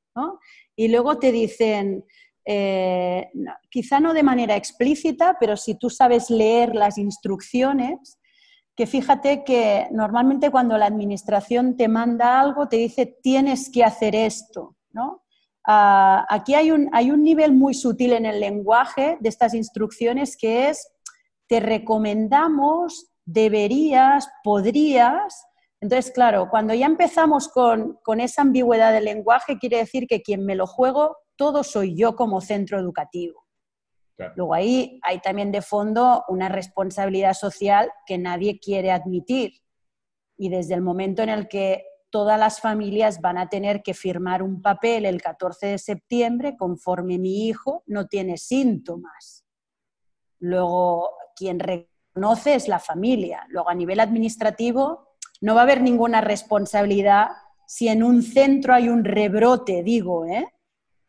Y luego te dicen, eh, quizá no de manera explícita, pero si tú sabes leer las instrucciones, que fíjate que normalmente cuando la administración te manda algo, te dice tienes que hacer esto, ¿no? Ah, aquí hay un, hay un nivel muy sutil en el lenguaje de estas instrucciones que es te recomendamos, deberías, podrías. Entonces, claro, cuando ya empezamos con, con esa ambigüedad del lenguaje, quiere decir que quien me lo juego, todo soy yo como centro educativo. Luego ahí hay también de fondo una responsabilidad social que nadie quiere admitir. Y desde el momento en el que todas las familias van a tener que firmar un papel el 14 de septiembre conforme mi hijo no tiene síntomas. Luego, quien reconoce es la familia. Luego, a nivel administrativo, no va a haber ninguna responsabilidad si en un centro hay un rebrote, digo, ¿eh?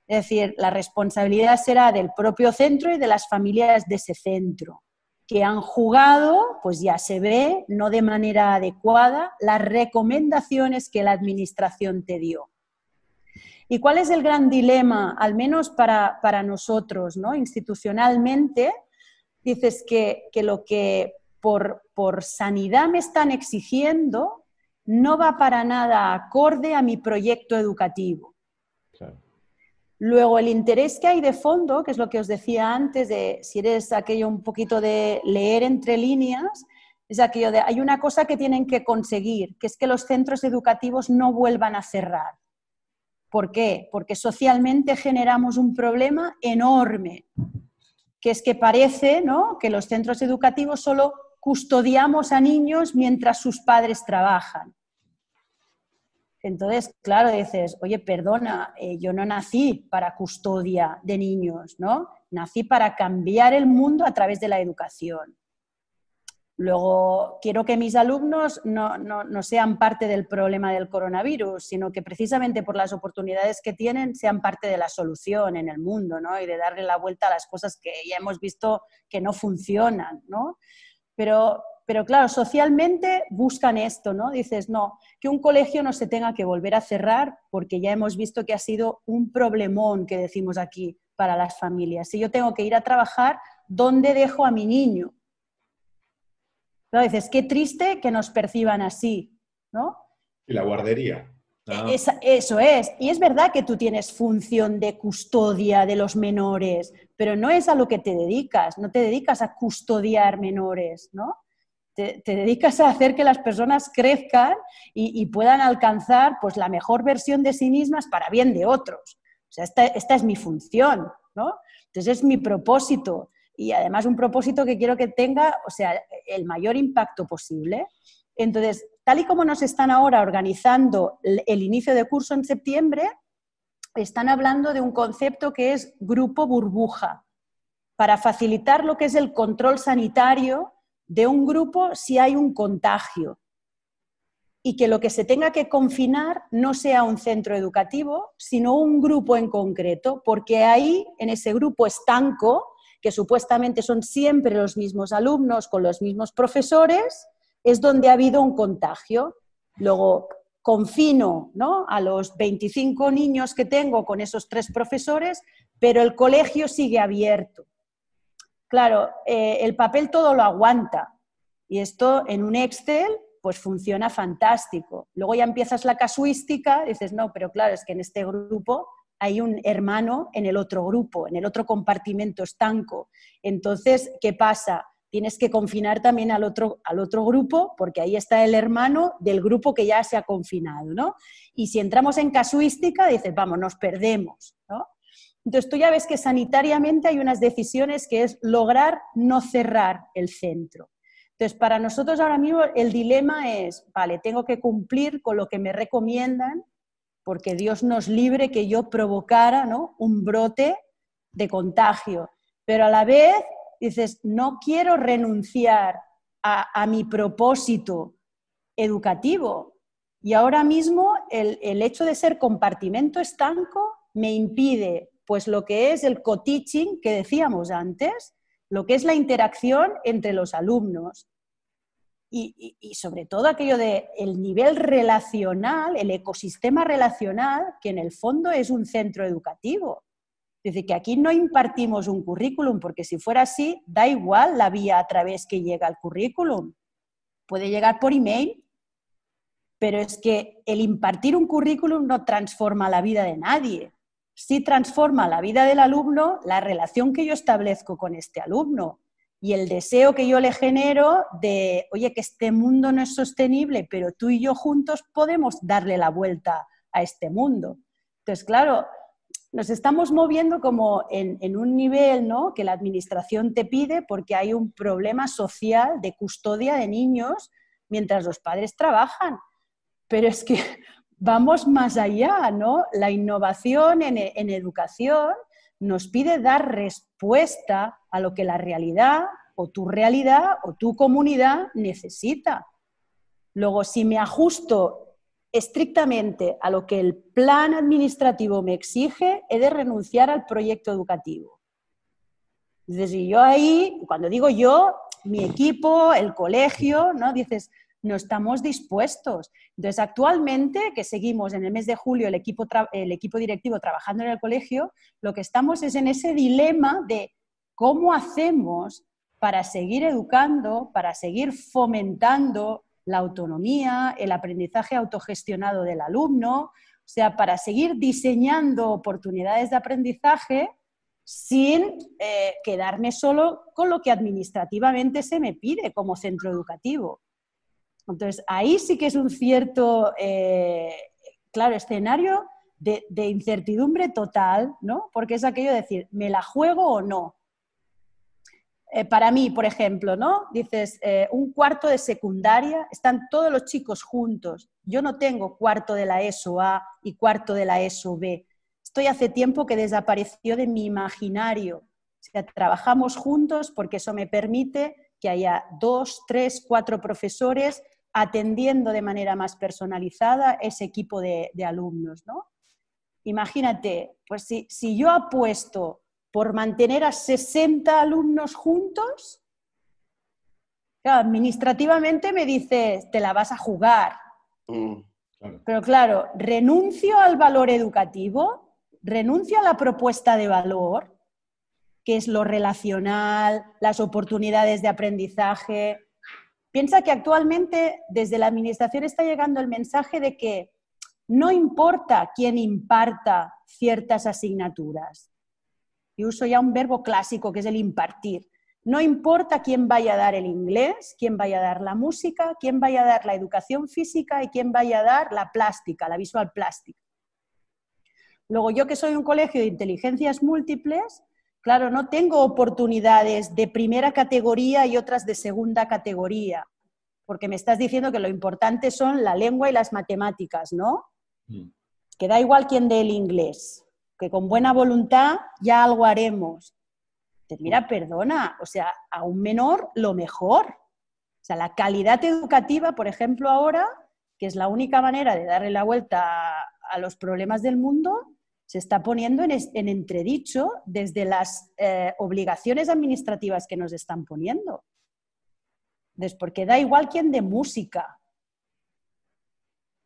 Es decir, la responsabilidad será del propio centro y de las familias de ese centro, que han jugado, pues ya se ve, no de manera adecuada, las recomendaciones que la Administración te dio. ¿Y cuál es el gran dilema, al menos para, nosotros, ¿no? institucionalmente? Dices que, lo que por, por sanidad me están exigiendo no va para nada acorde a mi proyecto educativo. Luego, el interés que hay de fondo, que es lo que os decía antes, de si eres aquello un poquito de leer entre líneas, es aquello de hay una cosa que tienen que conseguir, que es que los centros educativos no vuelvan a cerrar. ¿Por qué? Porque socialmente generamos un problema enorme, que es que parece ¿no? que los centros educativos solo custodiamos a niños mientras sus padres trabajan. Entonces, claro, dices, oye, perdona, eh, yo no nací para custodia de niños, ¿no? Nací para cambiar el mundo a través de la educación. Luego, quiero que mis alumnos no, no, sean parte del problema del coronavirus, sino que precisamente por las oportunidades que tienen sean parte de la solución en el mundo, ¿no? Y de darle la vuelta a las cosas que ya hemos visto que no funcionan, ¿no? Pero pero claro, socialmente buscan esto, ¿no? Dices, no, que un colegio no se tenga que volver a cerrar porque ya hemos visto que ha sido un problemón que decimos aquí para las familias. Si yo tengo que ir a trabajar, ¿dónde dejo a mi niño? Claro, dices, qué triste que nos perciban así, ¿no? Y la guardería. eso es. Y es verdad que tú tienes función de custodia de los menores, pero no es a lo que te dedicas, no te dedicas a custodiar menores, ¿no? Te, dedicas a hacer que las personas crezcan y, puedan alcanzar pues, la mejor versión de sí mismas para bien de otros. O sea, esta, esta es mi función, ¿no? Entonces es mi propósito y además un propósito que quiero que tenga, o sea, el mayor impacto posible. Entonces, tal y como nos están ahora organizando el inicio de curso en septiembre, están hablando de un concepto que es grupo burbuja, para facilitar lo que es el control sanitario de un grupo si hay un contagio y que lo que se tenga que confinar no sea un centro educativo, sino un grupo en concreto, porque ahí, en ese grupo estanco, que supuestamente son siempre los mismos alumnos con los mismos profesores, es donde ha habido un contagio. Luego confino ¿no? a los 25 niños que tengo con esos tres profesores, pero el colegio sigue abierto. Claro, eh, el papel todo lo aguanta y esto en un Excel pues funciona fantástico. Luego ya empiezas la casuística, dices, no, pero claro, es que en este grupo hay un hermano en el otro grupo, en el otro compartimento estanco. Entonces, ¿qué pasa? Tienes que confinar también al otro, al otro grupo, porque ahí está el hermano del grupo que ya se ha confinado, ¿no? Y si entramos en casuística, dices, vamos, nos perdemos, ¿no? Entonces tú ya ves que sanitariamente hay unas decisiones que es lograr no cerrar el centro. Entonces, para nosotros ahora mismo el dilema es, vale, tengo que cumplir con lo que me recomiendan, porque Dios nos libre que yo provocara ¿no? un brote de contagio. Pero a la vez dices, no quiero renunciar a, mi propósito educativo. Y ahora mismo el, el hecho de ser compartimento estanco me impide pues lo que es el co-teaching que decíamos antes, lo que es la interacción entre los alumnos y, sobre todo aquello de el nivel relacional, el ecosistema relacional, que en el fondo es un centro educativo. Es decir, que aquí no impartimos un currículum, porque si fuera así, da igual la vía a través que llega el currículum. Puede llegar por email, pero es que el impartir un currículum no transforma la vida de nadie sí transforma la vida del alumno la relación que yo establezco con este alumno y el deseo que yo le genero de, oye, que este mundo no es sostenible, pero tú y yo juntos podemos darle la vuelta a este mundo. Entonces, claro, nos estamos moviendo como en, en un nivel ¿no? que la administración te pide porque hay un problema social de custodia de niños mientras los padres trabajan. Pero es que vamos más allá, ¿no? La innovación en, educación nos pide dar respuesta a lo que la realidad o tu realidad o tu comunidad necesita. Luego, si me ajusto estrictamente a lo que el plan administrativo me exige, he de renunciar al proyecto educativo. Entonces, yo ahí, cuando digo yo, mi equipo, el colegio, ¿no? Dices, no estamos dispuestos. Entonces, actualmente, que seguimos en el mes de julio el equipo, el equipo directivo trabajando en el colegio, lo que estamos es en ese dilema de cómo hacemos para seguir educando, para seguir fomentando la autonomía, el aprendizaje autogestionado del alumno, O sea, para seguir diseñando oportunidades de aprendizaje sin eh, quedarme solo con lo que administrativamente se me pide como centro educativo. Entonces, ahí sí que es un cierto, eh, claro, escenario de, incertidumbre total, ¿no? Porque es aquello de decir, ¿me la juego o no? Eh, para mí, por ejemplo, ¿no? Dices, un cuarto de secundaria, están todos los chicos juntos. Yo no tengo cuarto de la ESO A y cuarto de la ESO B estoy hace tiempo que desapareció de mi imaginario. O sea, trabajamos juntos porque eso me permite que haya dos, tres, cuatro profesores atendiendo de manera más personalizada ese equipo de, alumnos. ¿no? Imagínate, pues si, si yo apuesto por mantener a 60 alumnos juntos, administrativamente me dices, te la vas a jugar. Mm, Pero claro, renuncio al valor educativo renuncio a la propuesta de valor, que es lo relacional, las oportunidades de aprendizaje. Piensa que actualmente desde la Administración está llegando el mensaje de que no importa quién imparta ciertas asignaturas. Y uso ya un verbo clásico que es el impartir. No importa quién vaya a dar el inglés, quién vaya a dar la música, quién vaya a dar la educación física y quién vaya a dar la plástica, la visual plástica. Luego, yo que soy un colegio de inteligencias múltiples, claro, no tengo oportunidades de primera categoría y otras de segunda categoría, porque me estás diciendo que lo importante son la lengua y las matemáticas, ¿no? Mm. Que da igual quién dé el inglés, que con buena voluntad ya algo haremos. mira, perdona, o sea, a un menor lo mejor. O sea, la calidad educativa, por ejemplo, ahora, que es la única manera de darle la vuelta a los problemas del mundo, se está poniendo en, entredicho desde las eh, obligaciones administrativas que nos están poniendo. porque da igual quién de música.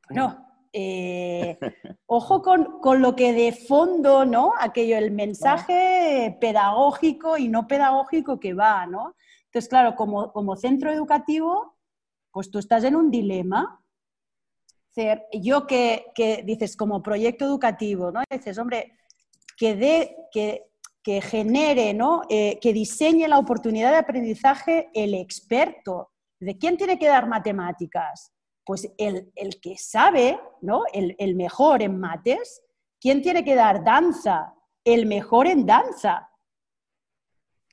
Bueno, eh, *laughs* ojo con, lo que de fondo, ¿no? Aquello, el mensaje pedagógico y no pedagógico que va, ¿no? Entonces, claro, como, como centro educativo, pues tú estás en un dilema yo que, dices como proyecto educativo, ¿no? Dices, hombre, que, de, que, que genere, ¿no? Eh, que diseñe la oportunidad de aprendizaje el experto. ¿De quién tiene que dar matemáticas? Pues el, que sabe, ¿no? El, el, mejor en mates. ¿Quién tiene que dar danza? El mejor en danza.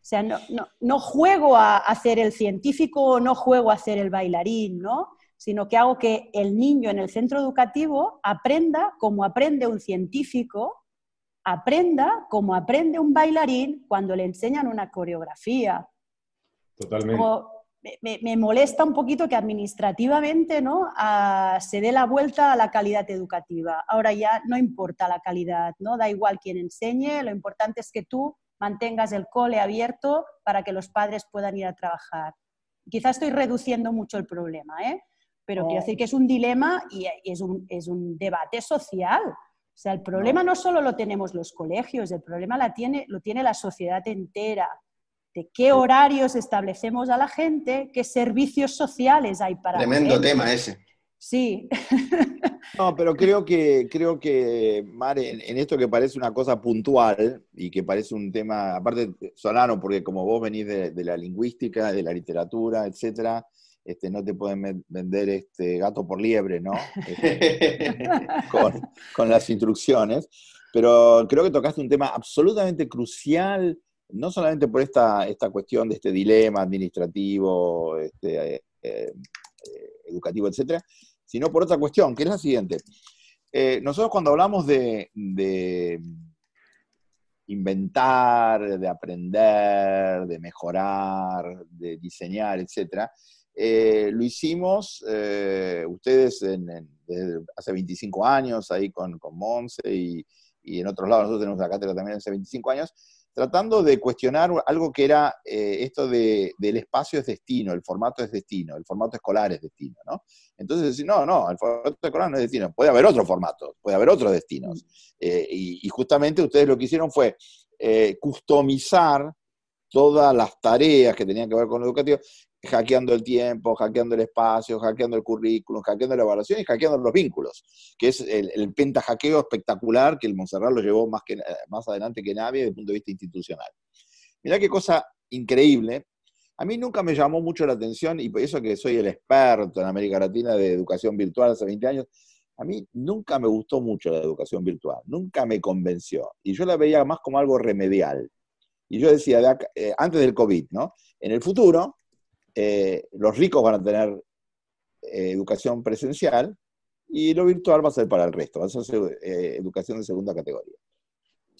O sea, no, no, no juego a hacer el científico no juego a hacer el bailarín, ¿no? Sino que hago que el niño en el centro educativo aprenda como aprende un científico, aprenda como aprende un bailarín cuando le enseñan una coreografía. Totalmente. me, molesta un poquito que administrativamente ¿no? se dé la vuelta a la calidad educativa. Ahora ya no importa la calidad, ¿no? da igual quién enseñe, lo importante es que tú mantengas el cole abierto para que los padres puedan ir a trabajar. Quizás estoy reduciendo mucho el problema, ¿eh? Pero quiero decir que es un dilema y es un, es un debate social. O sea, el problema no. solo lo tenemos los colegios, el problema la tiene, lo tiene la sociedad entera. De qué horarios establecemos a la gente, qué servicios sociales hay para... Tremendo tema ese. Sí. *laughs* No, pero creo que, creo que, Mare, en, esto que parece una cosa puntual y que parece un tema, aparte Solano, porque como vos venís de, de la lingüística, de la literatura, etcétera, este, no te pueden vender este, gato por liebre, ¿no? Este, *laughs* con, las instrucciones. Pero creo que tocaste un tema absolutamente crucial, no solamente por esta, esta cuestión de este dilema administrativo, este, eh, eh, educativo, etcétera, sino por otra cuestión, que es la siguiente. Eh, nosotros cuando hablamos de, de inventar, de aprender, de mejorar, de diseñar, etcétera, eh, lo hicimos eh, ustedes hace 25 años, ahí con, con Monse y, en otros lados, nosotros tenemos la cátedra también hace 25 años, tratando de cuestionar algo que era eh, esto de, del espacio es destino, el formato es destino, el formato escolar es destino, ¿no? Entonces no, no, el formato escolar no es destino, puede haber otro formato, puede haber otros destinos. Y, y, justamente ustedes lo que hicieron fue customizar todas las tareas que tenían que ver con lo educativo, hackeando el tiempo, hackeando el espacio, hackeando el currículum, hackeando la evaluación y hackeando los vínculos, que es el, el pentahackeo espectacular que el Monserrat lo llevó más, que, más adelante que nadie desde el punto de vista institucional. Mirá qué cosa increíble. A mí nunca me llamó mucho la atención, y por eso que soy el experto en América Latina de educación virtual hace 20 años, a mí nunca me gustó mucho la educación virtual, nunca me convenció. Y yo la veía más como algo remedial. Y yo decía, eh, antes del COVID, ¿no? En el futuro, eh, los ricos van a tener eh, educación presencial y lo virtual va a ser para el resto, va a ser educación de segunda categoría.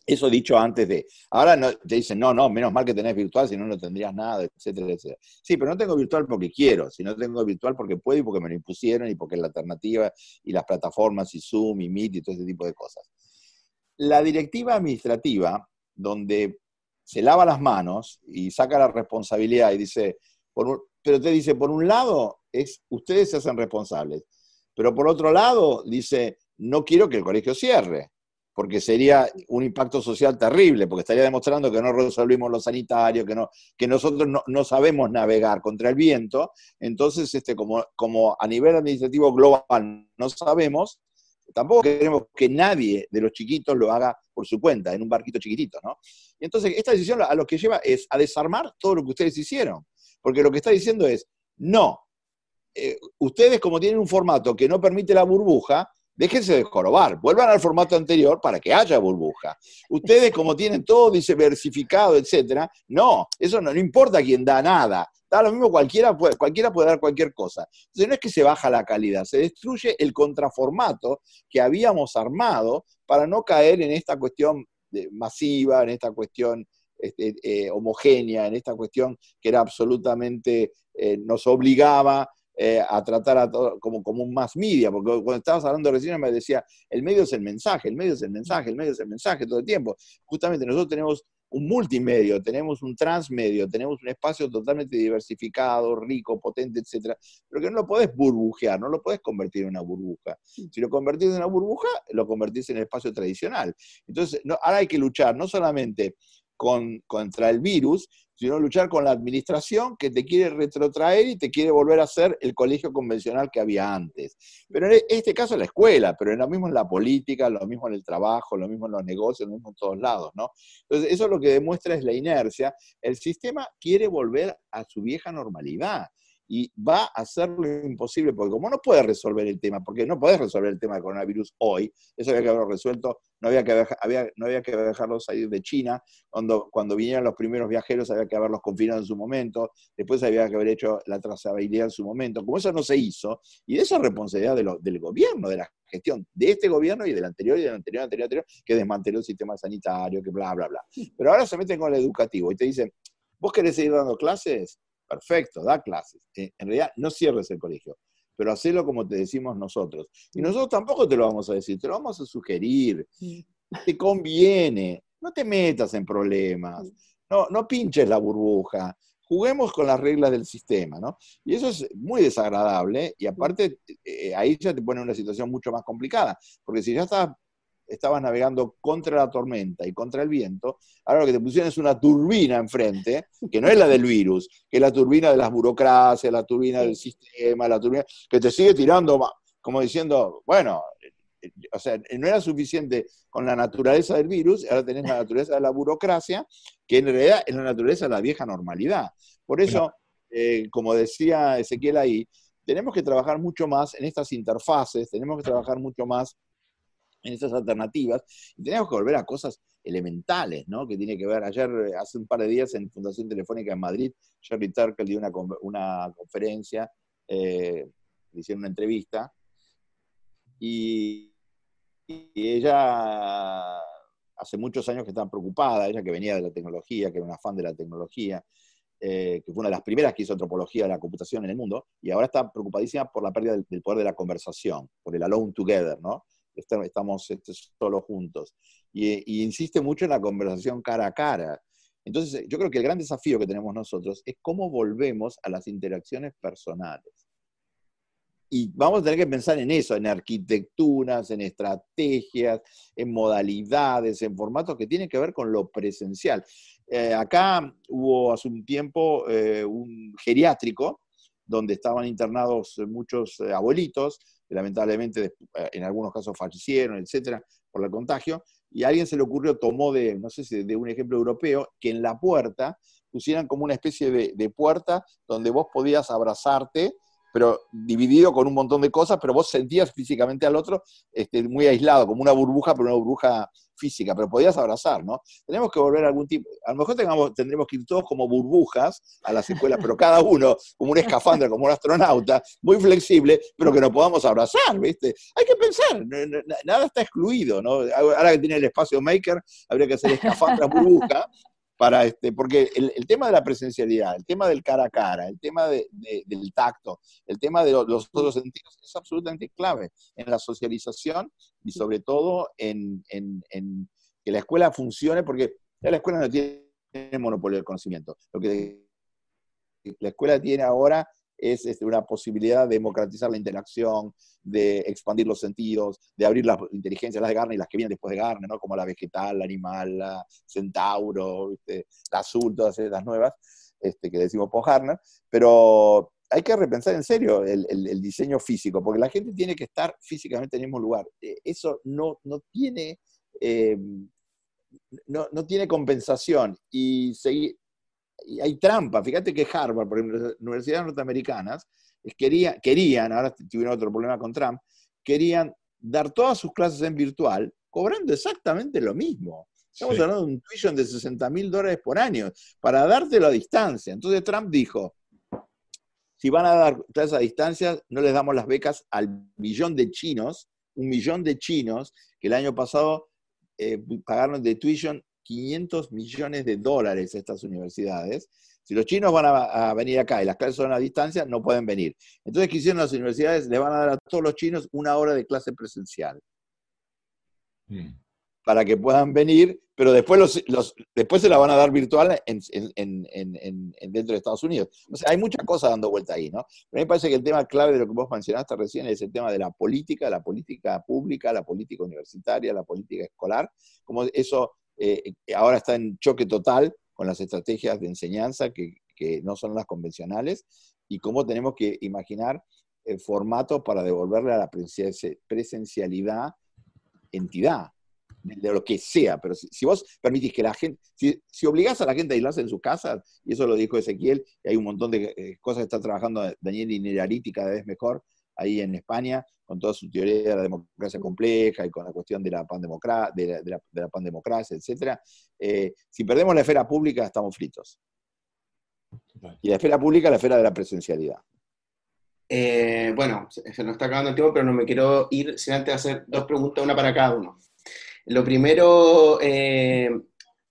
Eso dicho antes de. Ahora te dicen, no, no, menos mal que tenés virtual, si no, no tendrías nada, etcétera, etcétera. Sí, pero no tengo virtual porque quiero, si no tengo virtual porque puedo y porque me lo impusieron y porque es la alternativa y las plataformas y Zoom y Meet y todo ese tipo de cosas. La directiva administrativa, donde se lava las manos y saca la responsabilidad y dice, pero te dice, por un lado, es ustedes se hacen responsables, pero por otro lado, dice, no quiero que el colegio cierre porque sería un impacto social terrible, porque estaría demostrando que no resolvimos lo sanitario, que, no, que nosotros no, sabemos navegar contra el viento. Entonces, este, como, como a nivel administrativo global no sabemos, tampoco queremos que nadie de los chiquitos lo haga por su cuenta, en un barquito chiquitito, ¿no? Y entonces, esta decisión a lo que lleva es a desarmar todo lo que ustedes hicieron, porque lo que está diciendo es, no, eh, ustedes como tienen un formato que no permite la burbuja, Déjense de jorobar, vuelvan al formato anterior para que haya burbuja. Ustedes, como tienen todo diversificado, etcétera, no, eso no, importa quién da nada. Da lo mismo, cualquiera cualquiera puede dar cualquier cosa. Entonces, no es que se baja la calidad, se destruye el contraformato que habíamos armado para no caer en esta cuestión masiva, en esta cuestión este, eh, homogénea, en esta cuestión que era absolutamente, eh, nos obligaba eh, a tratar a todo como, como un más media, porque cuando estabas hablando recién me decía, el medio es el mensaje, el medio es el mensaje, el medio es el mensaje todo el tiempo. Justamente nosotros tenemos un multimedio, tenemos un transmedio, tenemos un espacio totalmente diversificado, rico, potente, etcétera, pero que no lo podés burbujear, no lo podés convertir en una burbuja. Si lo convertís en una burbuja, lo convertís en el espacio tradicional. Entonces, no, ahora hay que luchar no solamente con, contra el virus, sino luchar con la administración que te quiere retrotraer y te quiere volver a ser el colegio convencional que había antes. Pero en este caso la escuela, pero lo mismo en la política, lo mismo en el trabajo, lo mismo en los negocios, lo mismo en todos lados, ¿no? Entonces, eso lo que demuestra es la inercia. El sistema quiere volver a su vieja normalidad y va a hacer lo imposible, porque como no puede resolver el tema, porque no puedes resolver el tema del coronavirus hoy, eso había que haberlo resuelto, no había que, había, no había que dejarlos salir de China, cuando, cuando vinieron los primeros viajeros había que haberlos confinado en su momento, después había que haber hecho la trazabilidad en su momento, como eso no se hizo, y de esa responsabilidad de del gobierno, de la gestión de este gobierno y del anterior y del anterior, anterior, anterior, que desmanteló el sistema sanitario, que bla, bla, bla. Pero ahora se meten con el educativo y te dicen, ¿vos querés seguir dando clases? Perfecto, da clases. Eh, en realidad, no cierres el colegio, pero hacelo como te decimos nosotros. Y nosotros tampoco te lo vamos a decir, te lo vamos a sugerir. Te conviene, no te metas en problemas, no, no pinches la burbuja, juguemos con las reglas del sistema, ¿no? Y eso es muy desagradable y aparte eh, ahí ya te pone en una situación mucho más complicada, porque si ya estás estabas navegando contra la tormenta y contra el viento, ahora lo que te pusieron es una turbina enfrente, que no es la del virus, que es la turbina de las burocracias, la turbina del sistema, la turbina que te sigue tirando, como diciendo, bueno, eh, o sea, no era suficiente con la naturaleza del virus, ahora tenés la naturaleza de la burocracia, que en realidad es la naturaleza de la vieja normalidad. Por eso, eh, como decía Ezequiel ahí, tenemos que trabajar mucho más en estas interfaces, tenemos que trabajar mucho más en estas alternativas, y tenemos que volver a cosas elementales, ¿no? Que tiene que ver, ayer, hace un par de días en Fundación Telefónica en Madrid, Jerry Turkle dio una, una conferencia, eh, le hicieron una entrevista, y, ella hace muchos años que estaba preocupada, ella que venía de la tecnología, que era una fan de la tecnología, eh, que fue una de las primeras que hizo antropología de la computación en el mundo, y ahora está preocupadísima por la pérdida del, del poder de la conversación, por el alone together, ¿no? Estamos este, solo juntos. Y, insiste mucho en la conversación cara a cara. Entonces, yo creo que el gran desafío que tenemos nosotros es cómo volvemos a las interacciones personales. Y vamos a tener que pensar en eso, en arquitecturas, en estrategias, en modalidades, en formatos que tienen que ver con lo presencial. Eh, acá hubo hace un tiempo eh, un geriátrico donde estaban internados muchos abuelitos, que lamentablemente en algunos casos fallecieron, etcétera, por el contagio, y a alguien se le ocurrió, tomó de, no sé si de un ejemplo europeo, que en la puerta pusieran como una especie de, de puerta donde vos podías abrazarte pero dividido con un montón de cosas, pero vos sentías físicamente al otro este, muy aislado, como una burbuja, pero una burbuja física, pero podías abrazar, ¿no? Tenemos que volver a algún tipo, a lo mejor tengamos, tendremos que ir todos como burbujas a las escuelas, pero cada uno como un escafandra, como un astronauta, muy flexible, pero que nos podamos abrazar, ¿viste? Hay que pensar, nada está excluido, ¿no? Ahora que tiene el espacio maker, habría que hacer escafandra burbuja, para este, porque el, tema de la presencialidad, el tema del cara a cara, el tema del tacto, el tema de los, otros sentidos es absolutamente clave en la socialización y sobre todo en, que la escuela funcione, porque la escuela no tiene monopolio del conocimiento. Lo que la escuela tiene ahora es este, una posibilidad de democratizar la interacción, de expandir los sentidos, de abrir las inteligencias, las de Garner y las que vienen después de Garner, ¿no? como la vegetal, la animal, la centauro, la azul, todas esas nuevas este, que decimos por Garner, pero hay que repensar en serio el, diseño físico, porque la gente tiene que estar físicamente en el mismo lugar. Eh, eso no, no tiene... Eh, no, no, tiene compensación y seguir, y hay trampa. Fíjate que Harvard, por ejemplo, las universidades norteamericanas, querían, querían, ahora tuvieron otro problema con Trump, querían dar todas sus clases en virtual cobrando exactamente lo mismo. Estamos hablando de un tuition de 60 mil dólares por año para dártelo a distancia. Entonces Trump dijo, si van a dar clases a distancia, no les damos las becas al millón de chinos, un millón de chinos que el año pasado eh, pagaron de tuition 500 millones de dólares estas universidades. Si los chinos van a, venir acá y las clases son a distancia, no pueden venir. Entonces, ¿qué hicieron las universidades? Le van a dar a todos los chinos una hora de clase presencial. Mm. Para que puedan venir, pero después, los, después se la van a dar virtual en, dentro de Estados Unidos. O sea, hay muchas cosas dando vuelta ahí, ¿no? Pero a mí me parece que el tema clave de lo que vos mencionaste recién es el tema de la política, la política pública, la política universitaria, la política escolar, como eso eh, ahora está en choque total con las estrategias de enseñanza que, no son las convencionales y cómo tenemos que imaginar el formato para devolverle a la presencialidad entidad, de lo que sea, pero si, vos permitís que la gente, si, si, obligás a la gente a aislarse en su casa, y eso lo dijo Ezequiel, y hay un montón de eh, cosas que está trabajando Daniel Inerariti cada vez mejor, ahí en España, con toda su teoría de la democracia compleja y con la cuestión de la, pandemocracia, de la, pandemocracia, etc. Eh, si perdemos la esfera pública, estamos fritos. Y la esfera pública la esfera de la presencialidad. Eh, bueno, se nos está acabando el tiempo, pero no me quiero ir sin antes hacer dos preguntas, una para cada uno. Lo primero, eh,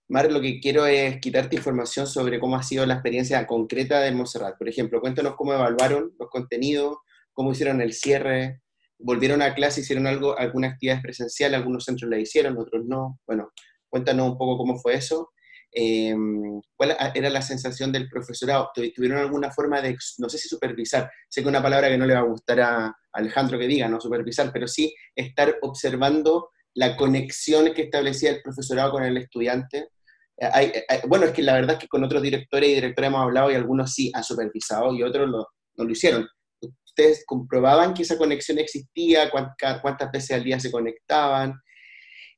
Mar, lo que quiero es quitarte información sobre cómo ha sido la experiencia concreta de Montserrat. Por ejemplo, cuéntanos cómo evaluaron los contenidos, cómo hicieron el cierre, volvieron a clase, hicieron algo, alguna actividad presencial, algunos centros la hicieron, otros no. Bueno, cuéntanos un poco cómo fue eso. Em, ¿Cuál era la sensación del profesorado? ¿Tuvieron alguna forma de, no sé si supervisar, sé que una palabra que no le va a gustar a Alejandro que diga, no supervisar, pero sí estar observando la conexión que establecía el profesorado con el estudiante? bueno, es que la verdad es que con otros directores y directoras hemos hablado y algunos sí han supervisado y otros no lo hicieron ustedes comprobaban que esa conexión existía, cuántas, veces al día se conectaban.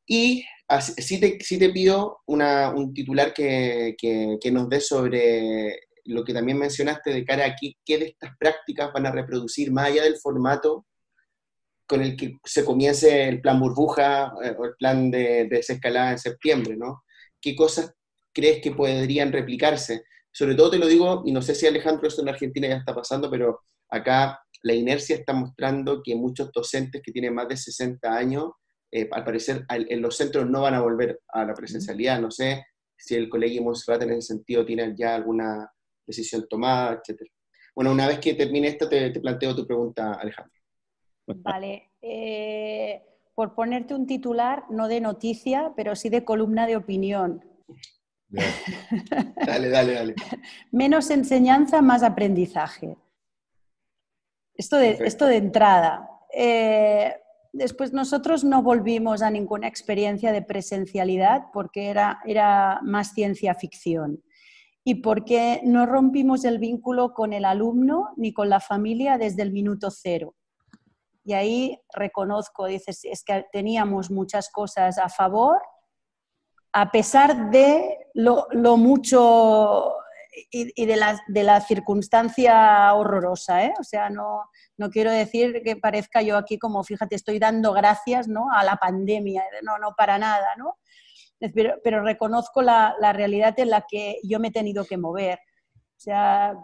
Y sí te, te pido un titular que, nos dé sobre lo que también mencionaste de cara a qué, qué de estas prácticas van a reproducir más allá del formato con el que se comience el plan burbuja eh, o el plan de, desescalada en septiembre, ¿no? ¿Qué cosas crees que podrían replicarse? Sobre todo te lo digo, y no sé si Alejandro esto en Argentina ya está pasando, pero acá la inercia está mostrando que muchos docentes que tienen más de 60 años, eh, al parecer en los centros no van a volver a la presencialidad. No sé si el colegio Monserrat en ese sentido tiene ya alguna decisión tomada, etc. Bueno, una vez que termine esto, te, planteo tu pregunta, Alejandro. Vale. Eh, por ponerte un titular, no de noticia, pero sí de columna de opinión. *laughs* dale, dale, dale. *laughs* Menos enseñanza, más aprendizaje. Esto de, esto de entrada. Eh, después nosotros no volvimos a ninguna experiencia de presencialidad porque era, era más ciencia ficción y porque no rompimos el vínculo con el alumno ni con la familia desde el minuto cero. Y ahí reconozco, dices, es que teníamos muchas cosas a favor, a pesar de lo, mucho y, de, la, de, la, circunstancia horrorosa. ¿eh? O sea, no, no quiero decir que parezca yo aquí como, fíjate, estoy dando gracias ¿no? a la pandemia, no, no para nada, ¿no? pero, reconozco la, realidad en la que yo me he tenido que mover. O sea,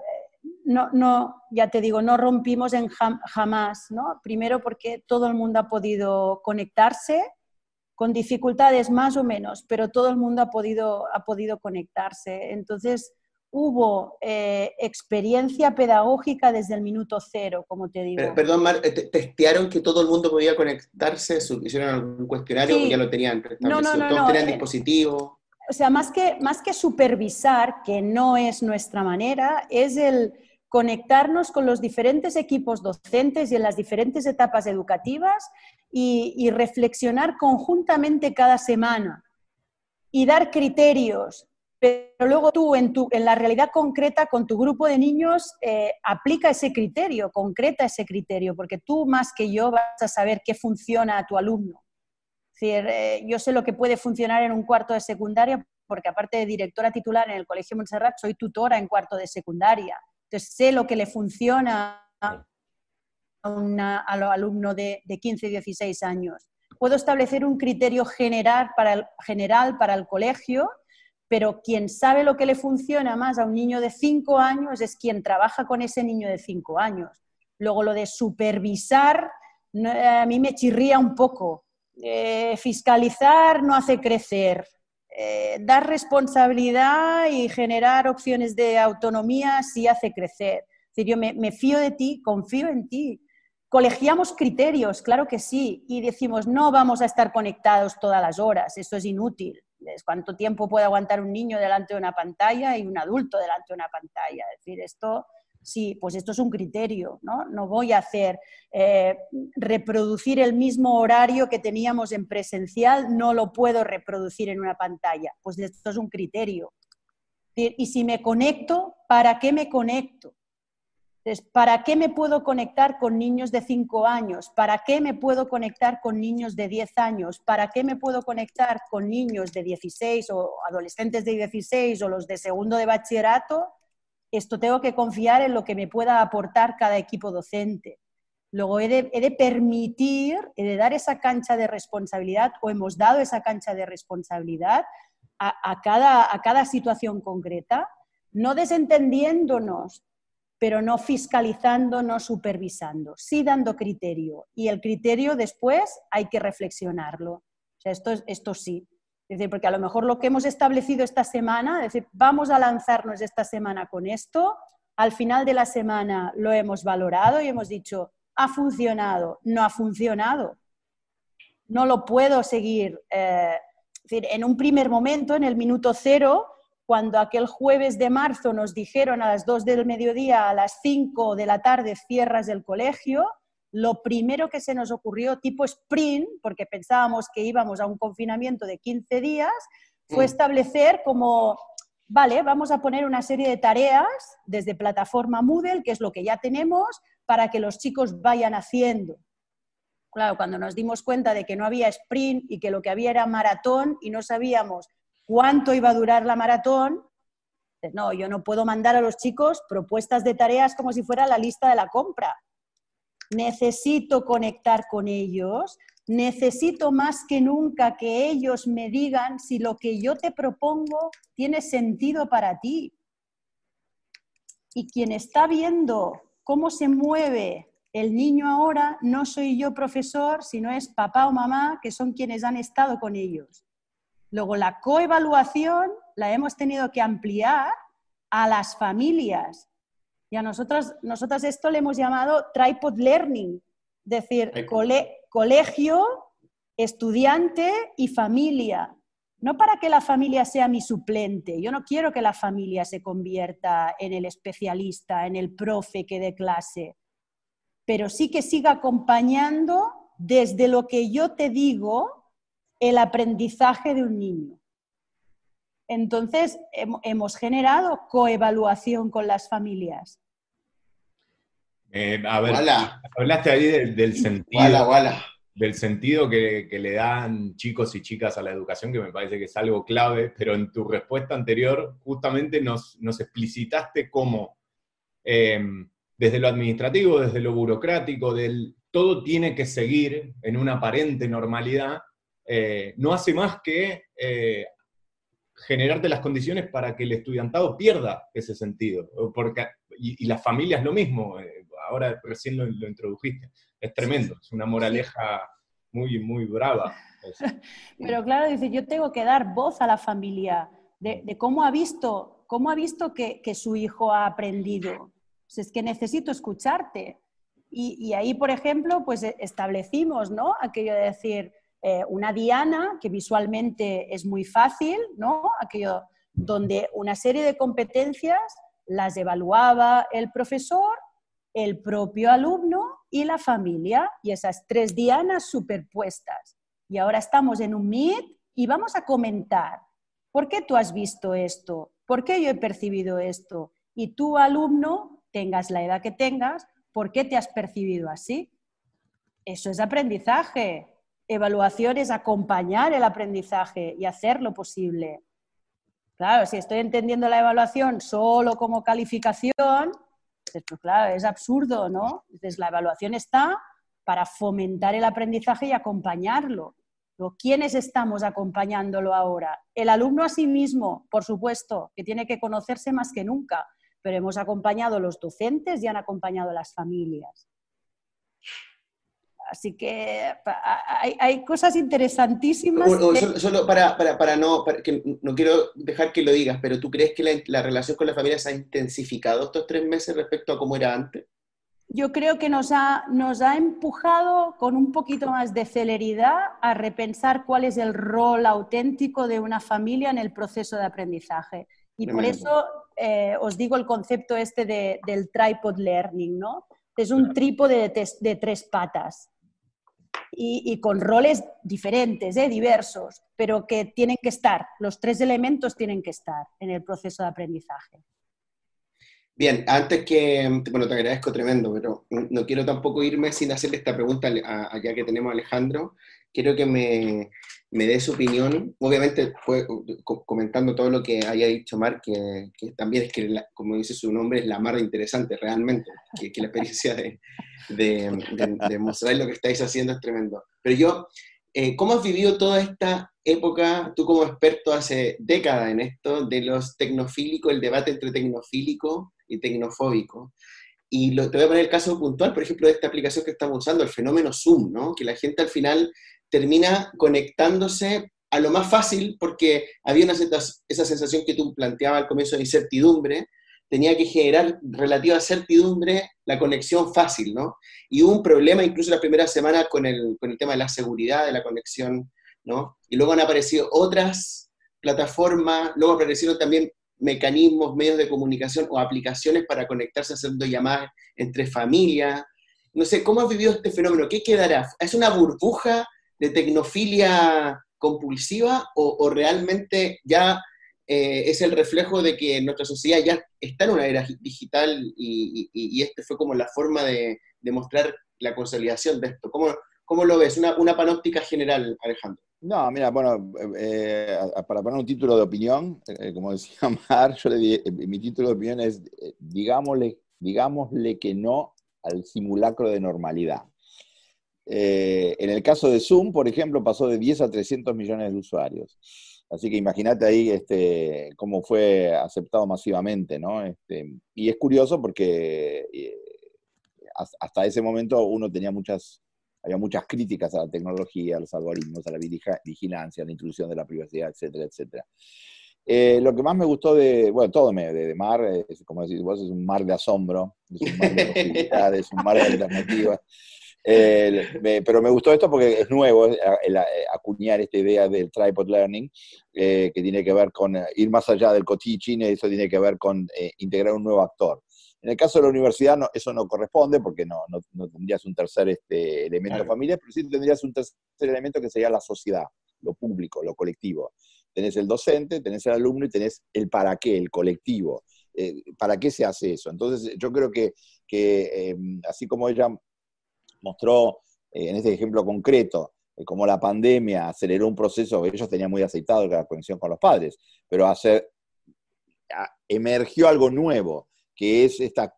no, no, ya te digo, no rompimos en jamás, ¿no? Primero porque todo el mundo ha podido conectarse, con dificultades más o menos, pero todo el mundo ha podido, ha podido conectarse. Entonces, hubo eh, experiencia pedagógica desde el minuto cero, como te digo. perdón, Mar, ¿testearon que todo el mundo podía conectarse? ¿Hicieron algún cuestionario o ya lo tenían No, no, no, ¿Todos tenían eh, dispositivo? O sea, más que, más que supervisar, que no es nuestra manera, es el conectarnos con los diferentes equipos docentes y en las diferentes etapas educativas y, y reflexionar conjuntamente cada semana y dar criterios pero luego tú en, tu, en la realidad concreta con tu grupo de niños eh, aplica ese criterio, concreta ese criterio, porque tú más que yo vas a saber qué funciona a tu alumno. Es decir, eh, yo sé lo que puede funcionar en un cuarto de secundaria, porque aparte de directora titular en el Colegio Montserrat, soy tutora en cuarto de secundaria. Entonces sé lo que le funciona a, un alumno de, de 15, 16 años. Puedo establecer un criterio general para el, general para el colegio pero quien sabe lo que le funciona más a un niño de 5 años es quien trabaja con ese niño de 5 años. Luego lo de supervisar a mí me chirría un poco. Eh, fiscalizar no hace crecer. Eh, dar responsabilidad y generar opciones de autonomía sí hace crecer. Es decir, yo me, me fío de ti, confío en ti. Colegiamos criterios, claro que sí, y decimos no vamos a estar conectados todas las horas, eso es inútil cuánto tiempo puede aguantar un niño delante de una pantalla y un adulto delante de una pantalla. Es decir, esto sí, pues esto es un criterio, ¿no? No voy a hacer eh, reproducir el mismo horario que teníamos en presencial, no lo puedo reproducir en una pantalla. Pues esto es un criterio. Y si me conecto, ¿para qué me conecto? Entonces, ¿para qué me puedo conectar con niños de 5 años? ¿Para qué me puedo conectar con niños de 10 años? ¿Para qué me puedo conectar con niños de 16 o adolescentes de 16 o los de segundo de bachillerato? Esto tengo que confiar en lo que me pueda aportar cada equipo docente. Luego he de, permitir, he de dar esa cancha de responsabilidad o hemos dado esa cancha de responsabilidad a, cada, a cada situación concreta, no desentendiéndonos pero no fiscalizando, no supervisando, sí dando criterio. Y el criterio después hay que reflexionarlo. O sea, esto, esto sí. Es decir, porque a lo mejor lo que hemos establecido esta semana, es decir, vamos a lanzarnos esta semana con esto, al final de la semana lo hemos valorado y hemos dicho, ha funcionado, no ha funcionado. No lo puedo seguir. Eh, es decir, en un primer momento, en el minuto cero, cuando aquel jueves de marzo nos dijeron a las 2 del mediodía, a las 5 de la tarde cierras el colegio, lo primero que se nos ocurrió, tipo sprint, porque pensábamos que íbamos a un confinamiento de 15 días, fue mm. establecer como, vale, vamos a poner una serie de tareas desde plataforma Moodle, que es lo que ya tenemos, para que los chicos vayan haciendo. Claro, cuando nos dimos cuenta de que no había sprint y que lo que había era maratón y no sabíamos cuánto iba a durar la maratón. No, yo no puedo mandar a los chicos propuestas de tareas como si fuera la lista de la compra. Necesito conectar con ellos, necesito más que nunca que ellos me digan si lo que yo te propongo tiene sentido para ti. Y quien está viendo cómo se mueve el niño ahora no soy yo profesor, sino es papá o mamá, que son quienes han estado con ellos. Luego, la coevaluación la hemos tenido que ampliar a las familias. Y a nosotros, nosotras esto le hemos llamado tripod learning, es decir, colegio, estudiante y familia. No para que la familia sea mi suplente, yo no quiero que la familia se convierta en el especialista, en el profe que dé clase, pero sí que siga acompañando desde lo que yo te digo el aprendizaje de un niño. Entonces, hemos generado coevaluación con las familias. Eh, a ver, hablaste ahí del, sentido, del sentido que, le dan chicos y chicas a la educación, que me parece que es algo clave, pero en tu respuesta anterior justamente nos, explicitaste cómo eh, desde lo administrativo, desde lo burocrático, del todo tiene que seguir en una aparente normalidad, eh, no hace más que generarte las condiciones para que el estudiantado pierda ese sentido. Porque, y, las familias lo mismo, eh, ahora recién lo, introdujiste. Es tremendo, es una moraleja muy, muy brava. *laughs* Pero claro, dice, yo tengo que dar voz a la familia de, cómo ha visto, cómo ha visto que, su hijo ha aprendido. Pues es que necesito escucharte. Y, y, ahí, por ejemplo, pues establecimos, ¿no? Aquello de decir, eh, una diana que visualmente es muy fácil, ¿no? Aquello donde una serie de competencias las evaluaba el profesor, el propio alumno y la familia, y esas tres dianas superpuestas. Y ahora estamos en un Meet y vamos a comentar, ¿por qué tú has visto esto? ¿Por qué yo he percibido esto? Y tú, alumno, tengas la edad que tengas, ¿por qué te has percibido así? Eso es aprendizaje evaluación es acompañar el aprendizaje y hacerlo posible. Claro, si estoy entendiendo la evaluación solo como calificación, pues claro, es absurdo, ¿no? Entonces la evaluación está para fomentar el aprendizaje y acompañarlo. ¿Quiénes estamos acompañándolo ahora? El alumno a sí mismo, por supuesto, que tiene que conocerse más que nunca, pero hemos acompañado a los docentes y han acompañado a las familias. Así que hay, cosas interesantísimas. solo, para, para, no, que no quiero dejar que lo digas, pero ¿tú crees que la, relación con la familia se ha intensificado estos tres meses respecto a cómo era antes? Yo creo que nos ha, nos ha empujado con un poquito más de celeridad a repensar cuál es el rol auténtico de una familia en el proceso de aprendizaje. Y por eso eh, os digo el concepto este de, del tripod learning, ¿no? Es un trípode de, de tres patas y, con roles diferentes, ¿eh? diversos, pero que tienen que estar, los tres elementos tienen que estar en el proceso de aprendizaje. Bien, antes que, bueno, te agradezco tremendo, pero no quiero tampoco irme sin hacerle esta pregunta allá que tenemos a Alejandro. Quiero que me, me dé su opinión, obviamente fue comentando todo lo que haya dicho Mar, que, también es que, como dice su nombre, es la mar interesante realmente, que, la experiencia de, de, mostrar lo que estáis haciendo es tremendo. Pero yo, eh, ¿cómo has vivido toda esta época, tú como experto hace décadas en esto, de los tecnofílicos, el debate entre tecnofílico y tecnofóbico? Y lo, te voy a poner el caso puntual, por ejemplo, de esta aplicación que estamos usando, el fenómeno Zoom, ¿no? Que la gente al final termina conectándose a lo más fácil porque había una, esa sensación que tú planteabas al comienzo de incertidumbre, tenía que generar relativa certidumbre la conexión fácil, ¿no? Y hubo un problema incluso la primera semana con el, con el tema de la seguridad de la conexión, ¿no? Y luego han aparecido otras plataformas, luego aparecieron también mecanismos, medios de comunicación o aplicaciones para conectarse haciendo llamadas entre familias. No sé, ¿cómo has vivido este fenómeno? ¿Qué quedará? ¿Es una burbuja de tecnofilia compulsiva o, realmente ya eh, es el reflejo de que nuestra sociedad ya está en una era digital y, este fue como la forma de, demostrar la consolidación de esto? ¿Cómo, cómo lo ves? Una, una, panóptica general, Alejandro. No, mira, bueno, eh, para poner un título de opinión, eh, como decía *laughs* Mar, yo le mi título de opinión es, digámosle, digámosle que no al simulacro de normalidad. Eh, en el caso de Zoom, por ejemplo, pasó de 10 a 300 millones de usuarios. Así que imagínate ahí este, cómo fue aceptado masivamente, ¿no? Este, y es curioso porque eh, hasta ese momento uno tenía muchas, había muchas críticas a la tecnología, a los algoritmos, a la vigilancia, a la intrusión de la privacidad, etcétera, etcétera. Eh, lo que más me gustó de, bueno, todo me, de, Mar, es, como decís vos, es un mar de asombro, es un mar de *laughs* posibilidades, es un mar de alternativas. Eh, pero me gustó esto porque es nuevo el, acuñar esta idea del tripod learning, eh, que tiene que ver con eh, ir más allá del co-teaching, eso tiene que ver con integrar un nuevo actor. En el caso de la universidad eso no corresponde porque no, no, tendrías un tercer este, elemento familiar, pero sí tendrías un tercer elemento que sería la sociedad, lo público, lo colectivo. Tenés el docente, tenés el alumno y tenés el para qué, el colectivo. Eh, ¿Para qué se hace eso? Entonces yo creo que, que em, así como ella mostró eh, en este ejemplo concreto, eh, como la pandemia aceleró un proceso que ellos tenían muy aceitado, la conexión con los padres, pero hace, emergió algo nuevo, que es esta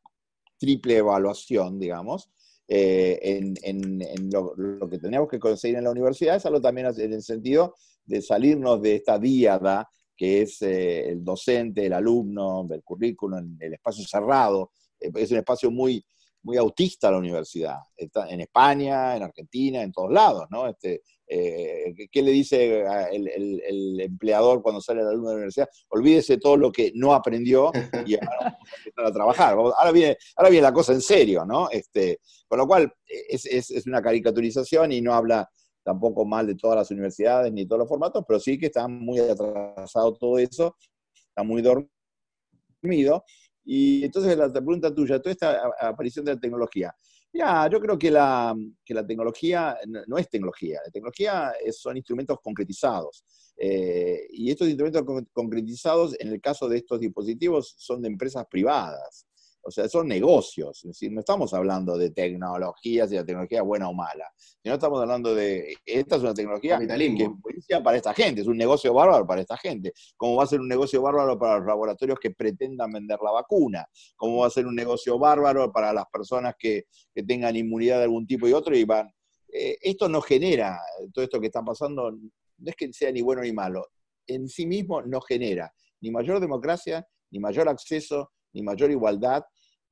triple evaluación, digamos, eh, en, lo, que teníamos que conseguir en la universidad, es algo también en el sentido de salirnos de esta díada que es el docente, el alumno, el currículum, el espacio cerrado. es un espacio muy, muy autista la universidad, en España, en Argentina, en todos lados, ¿no? Este, eh, ¿Qué le dice el, empleador cuando sale el alumno de la universidad? Olvídese todo lo que no aprendió y ahora a empezar a trabajar. Ahora viene, ahora viene la cosa en serio, ¿no? Este, con lo cual es, es, una caricaturización y no habla tampoco mal de todas las universidades ni de todos los formatos, pero sí que está muy atrasado todo eso, está muy dormido. Y entonces la, pregunta tuya, toda esta aparición de la tecnología. Ya, yo creo que la, que la tecnología no, es tecnología, la tecnología son instrumentos concretizados. Eh, y estos instrumentos concretizados, en el caso de estos dispositivos, son de empresas privadas. O sea, son negocios, es decir, no estamos hablando de tecnologías y la tecnología buena o mala, sino estamos hablando de, esta es una tecnología que es para esta gente, es un negocio bárbaro para esta gente, como va a ser un negocio bárbaro para los laboratorios que pretendan vender la vacuna, como va a ser un negocio bárbaro para las personas que, tengan inmunidad de algún tipo y otro y van... Eh, esto no genera, todo esto que está pasando, no es que sea ni bueno ni malo, en sí mismo no genera ni mayor democracia, ni mayor acceso, ni mayor igualdad,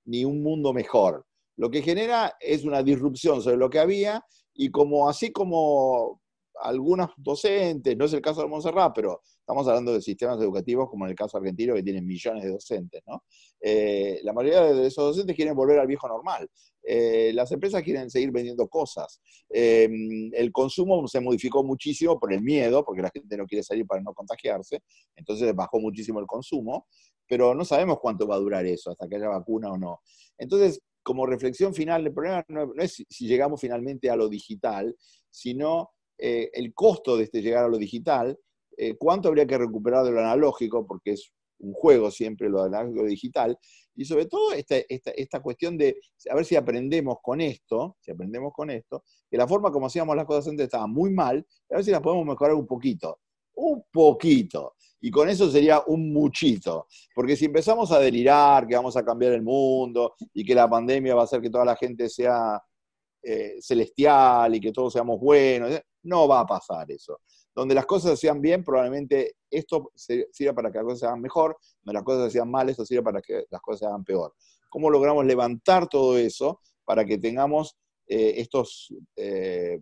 ni un mundo mejor. Lo que genera es una disrupción sobre lo que había y como así como algunos docentes, no es el caso de Montserrat, pero estamos hablando de sistemas educativos como en el caso argentino que tienen millones de docentes, ¿no? Eh, la mayoría de esos docentes quieren volver al viejo normal. Eh, las empresas quieren seguir vendiendo cosas. Eh, el consumo se modificó muchísimo por el miedo, porque la gente no quiere salir para no contagiarse, entonces bajó muchísimo el consumo pero no sabemos cuánto va a durar eso, hasta que haya vacuna o no. Entonces, como reflexión final, el problema no, es si llegamos finalmente a lo digital, sino eh, el costo de este llegar a lo digital, eh, cuánto habría que recuperar de lo analógico, porque es un juego siempre lo analógico digital, y sobre todo esta, esta, esta, cuestión de a ver si aprendemos con esto, si aprendemos con esto, que la forma como hacíamos las cosas antes estaba muy mal, a ver si las podemos mejorar un poquito, un poquito y con eso sería un muchito. Porque si empezamos a delirar que vamos a cambiar el mundo y que la pandemia va a hacer que toda la gente sea eh, celestial y que todos seamos buenos, no va a pasar eso. Donde las cosas sean bien, probablemente esto sirva para que las cosas se hagan mejor, donde las cosas sean mal, esto sirve para que las cosas se hagan peor. ¿Cómo logramos levantar todo eso para que tengamos eh, estos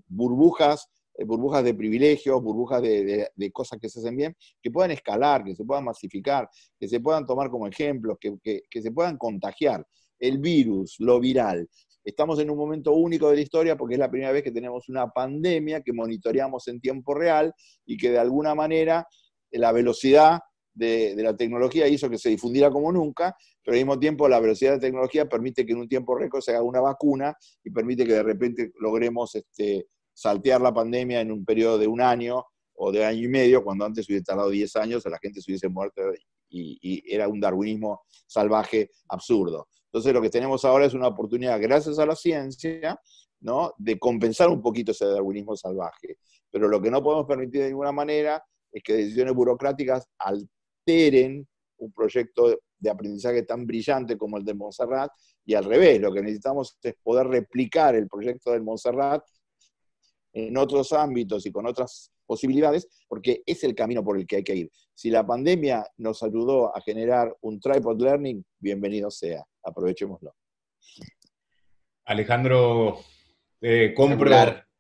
burbujas eh, burbujas de privilegios, burbujas de, cosas que se hacen bien, que puedan escalar, que se puedan masificar, que se puedan tomar como ejemplos, que, se puedan contagiar. El virus, lo viral. Estamos en un momento único de la historia porque es la primera vez que tenemos una pandemia que monitoreamos en tiempo real y que de alguna manera la velocidad de, la tecnología hizo que se difundiera como nunca, pero al mismo tiempo la velocidad de la tecnología permite que en un tiempo récord se haga una vacuna y permite que de repente logremos este, saltear la pandemia en un periodo de un año o de año y medio, cuando antes hubiese tardado 10 años, la gente se hubiese muerto y, era un darwinismo salvaje absurdo. Entonces lo que tenemos ahora es una oportunidad, gracias a la ciencia, ¿no? de compensar un poquito ese darwinismo salvaje. Pero lo que no podemos permitir de ninguna manera es que decisiones burocráticas alteren un proyecto de aprendizaje tan brillante como el de Montserrat y al revés, lo que necesitamos es poder replicar el proyecto del Montserrat en otros ámbitos y con otras posibilidades, porque es el camino por el que hay que ir. Si la pandemia nos ayudó a generar un tripod learning, bienvenido sea, aprovechémoslo. Alejandro, eh, compro,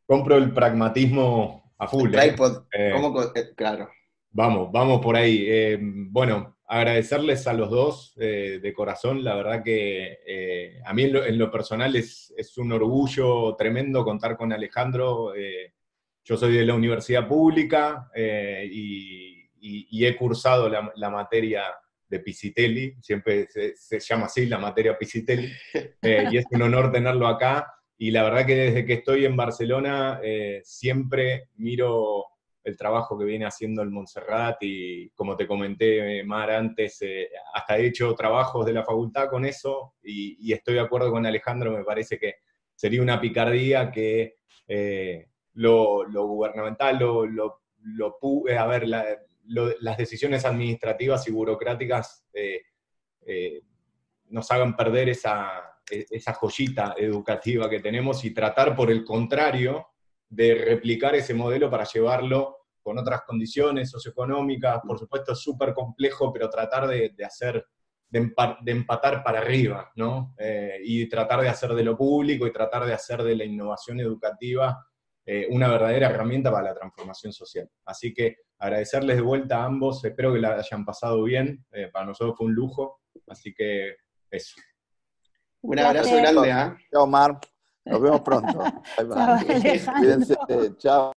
compro, el pragmatismo a full. ¿eh? tripod, eh, claro. Vamos, vamos por ahí. bueno, agradecerles a los dos eh, de corazón. La verdad que eh, a mí en lo, personal es, un orgullo tremendo contar con Alejandro. Eh, yo soy de la universidad pública y, he cursado la, materia de Pisitelli, siempre se, llama así la materia Pisitelli, *laughs* eh, y es un honor tenerlo acá. Y la verdad que desde que estoy en Barcelona eh, siempre miro el trabajo que viene haciendo el Montserrat y como te comenté, Mar, antes, eh, hasta he hecho trabajos de la facultad con eso y, estoy de acuerdo con Alejandro, me parece que sería una picardía que lo, gubernamental, lo, lo, lo, a ver, la, las decisiones administrativas y burocráticas eh, eh, nos hagan perder esa, e, esa joyita educativa que tenemos y tratar, por el contrario, de replicar ese modelo para llevarlo con otras condiciones socioeconómicas, por supuesto es súper complejo, pero tratar de, hacer, de, empatar para arriba, ¿no? Eh, y tratar de hacer de lo público y tratar de hacer de la innovación educativa una verdadera herramienta para la transformación social. Así que agradecerles de vuelta a ambos, espero que la hayan pasado bien, eh, para nosotros fue un lujo, así que eso. Un abrazo grande. ¿eh? Chao, Mar. Nos vemos *laughs* pronto. Bye, bye. Chao, Cuídense. Chao.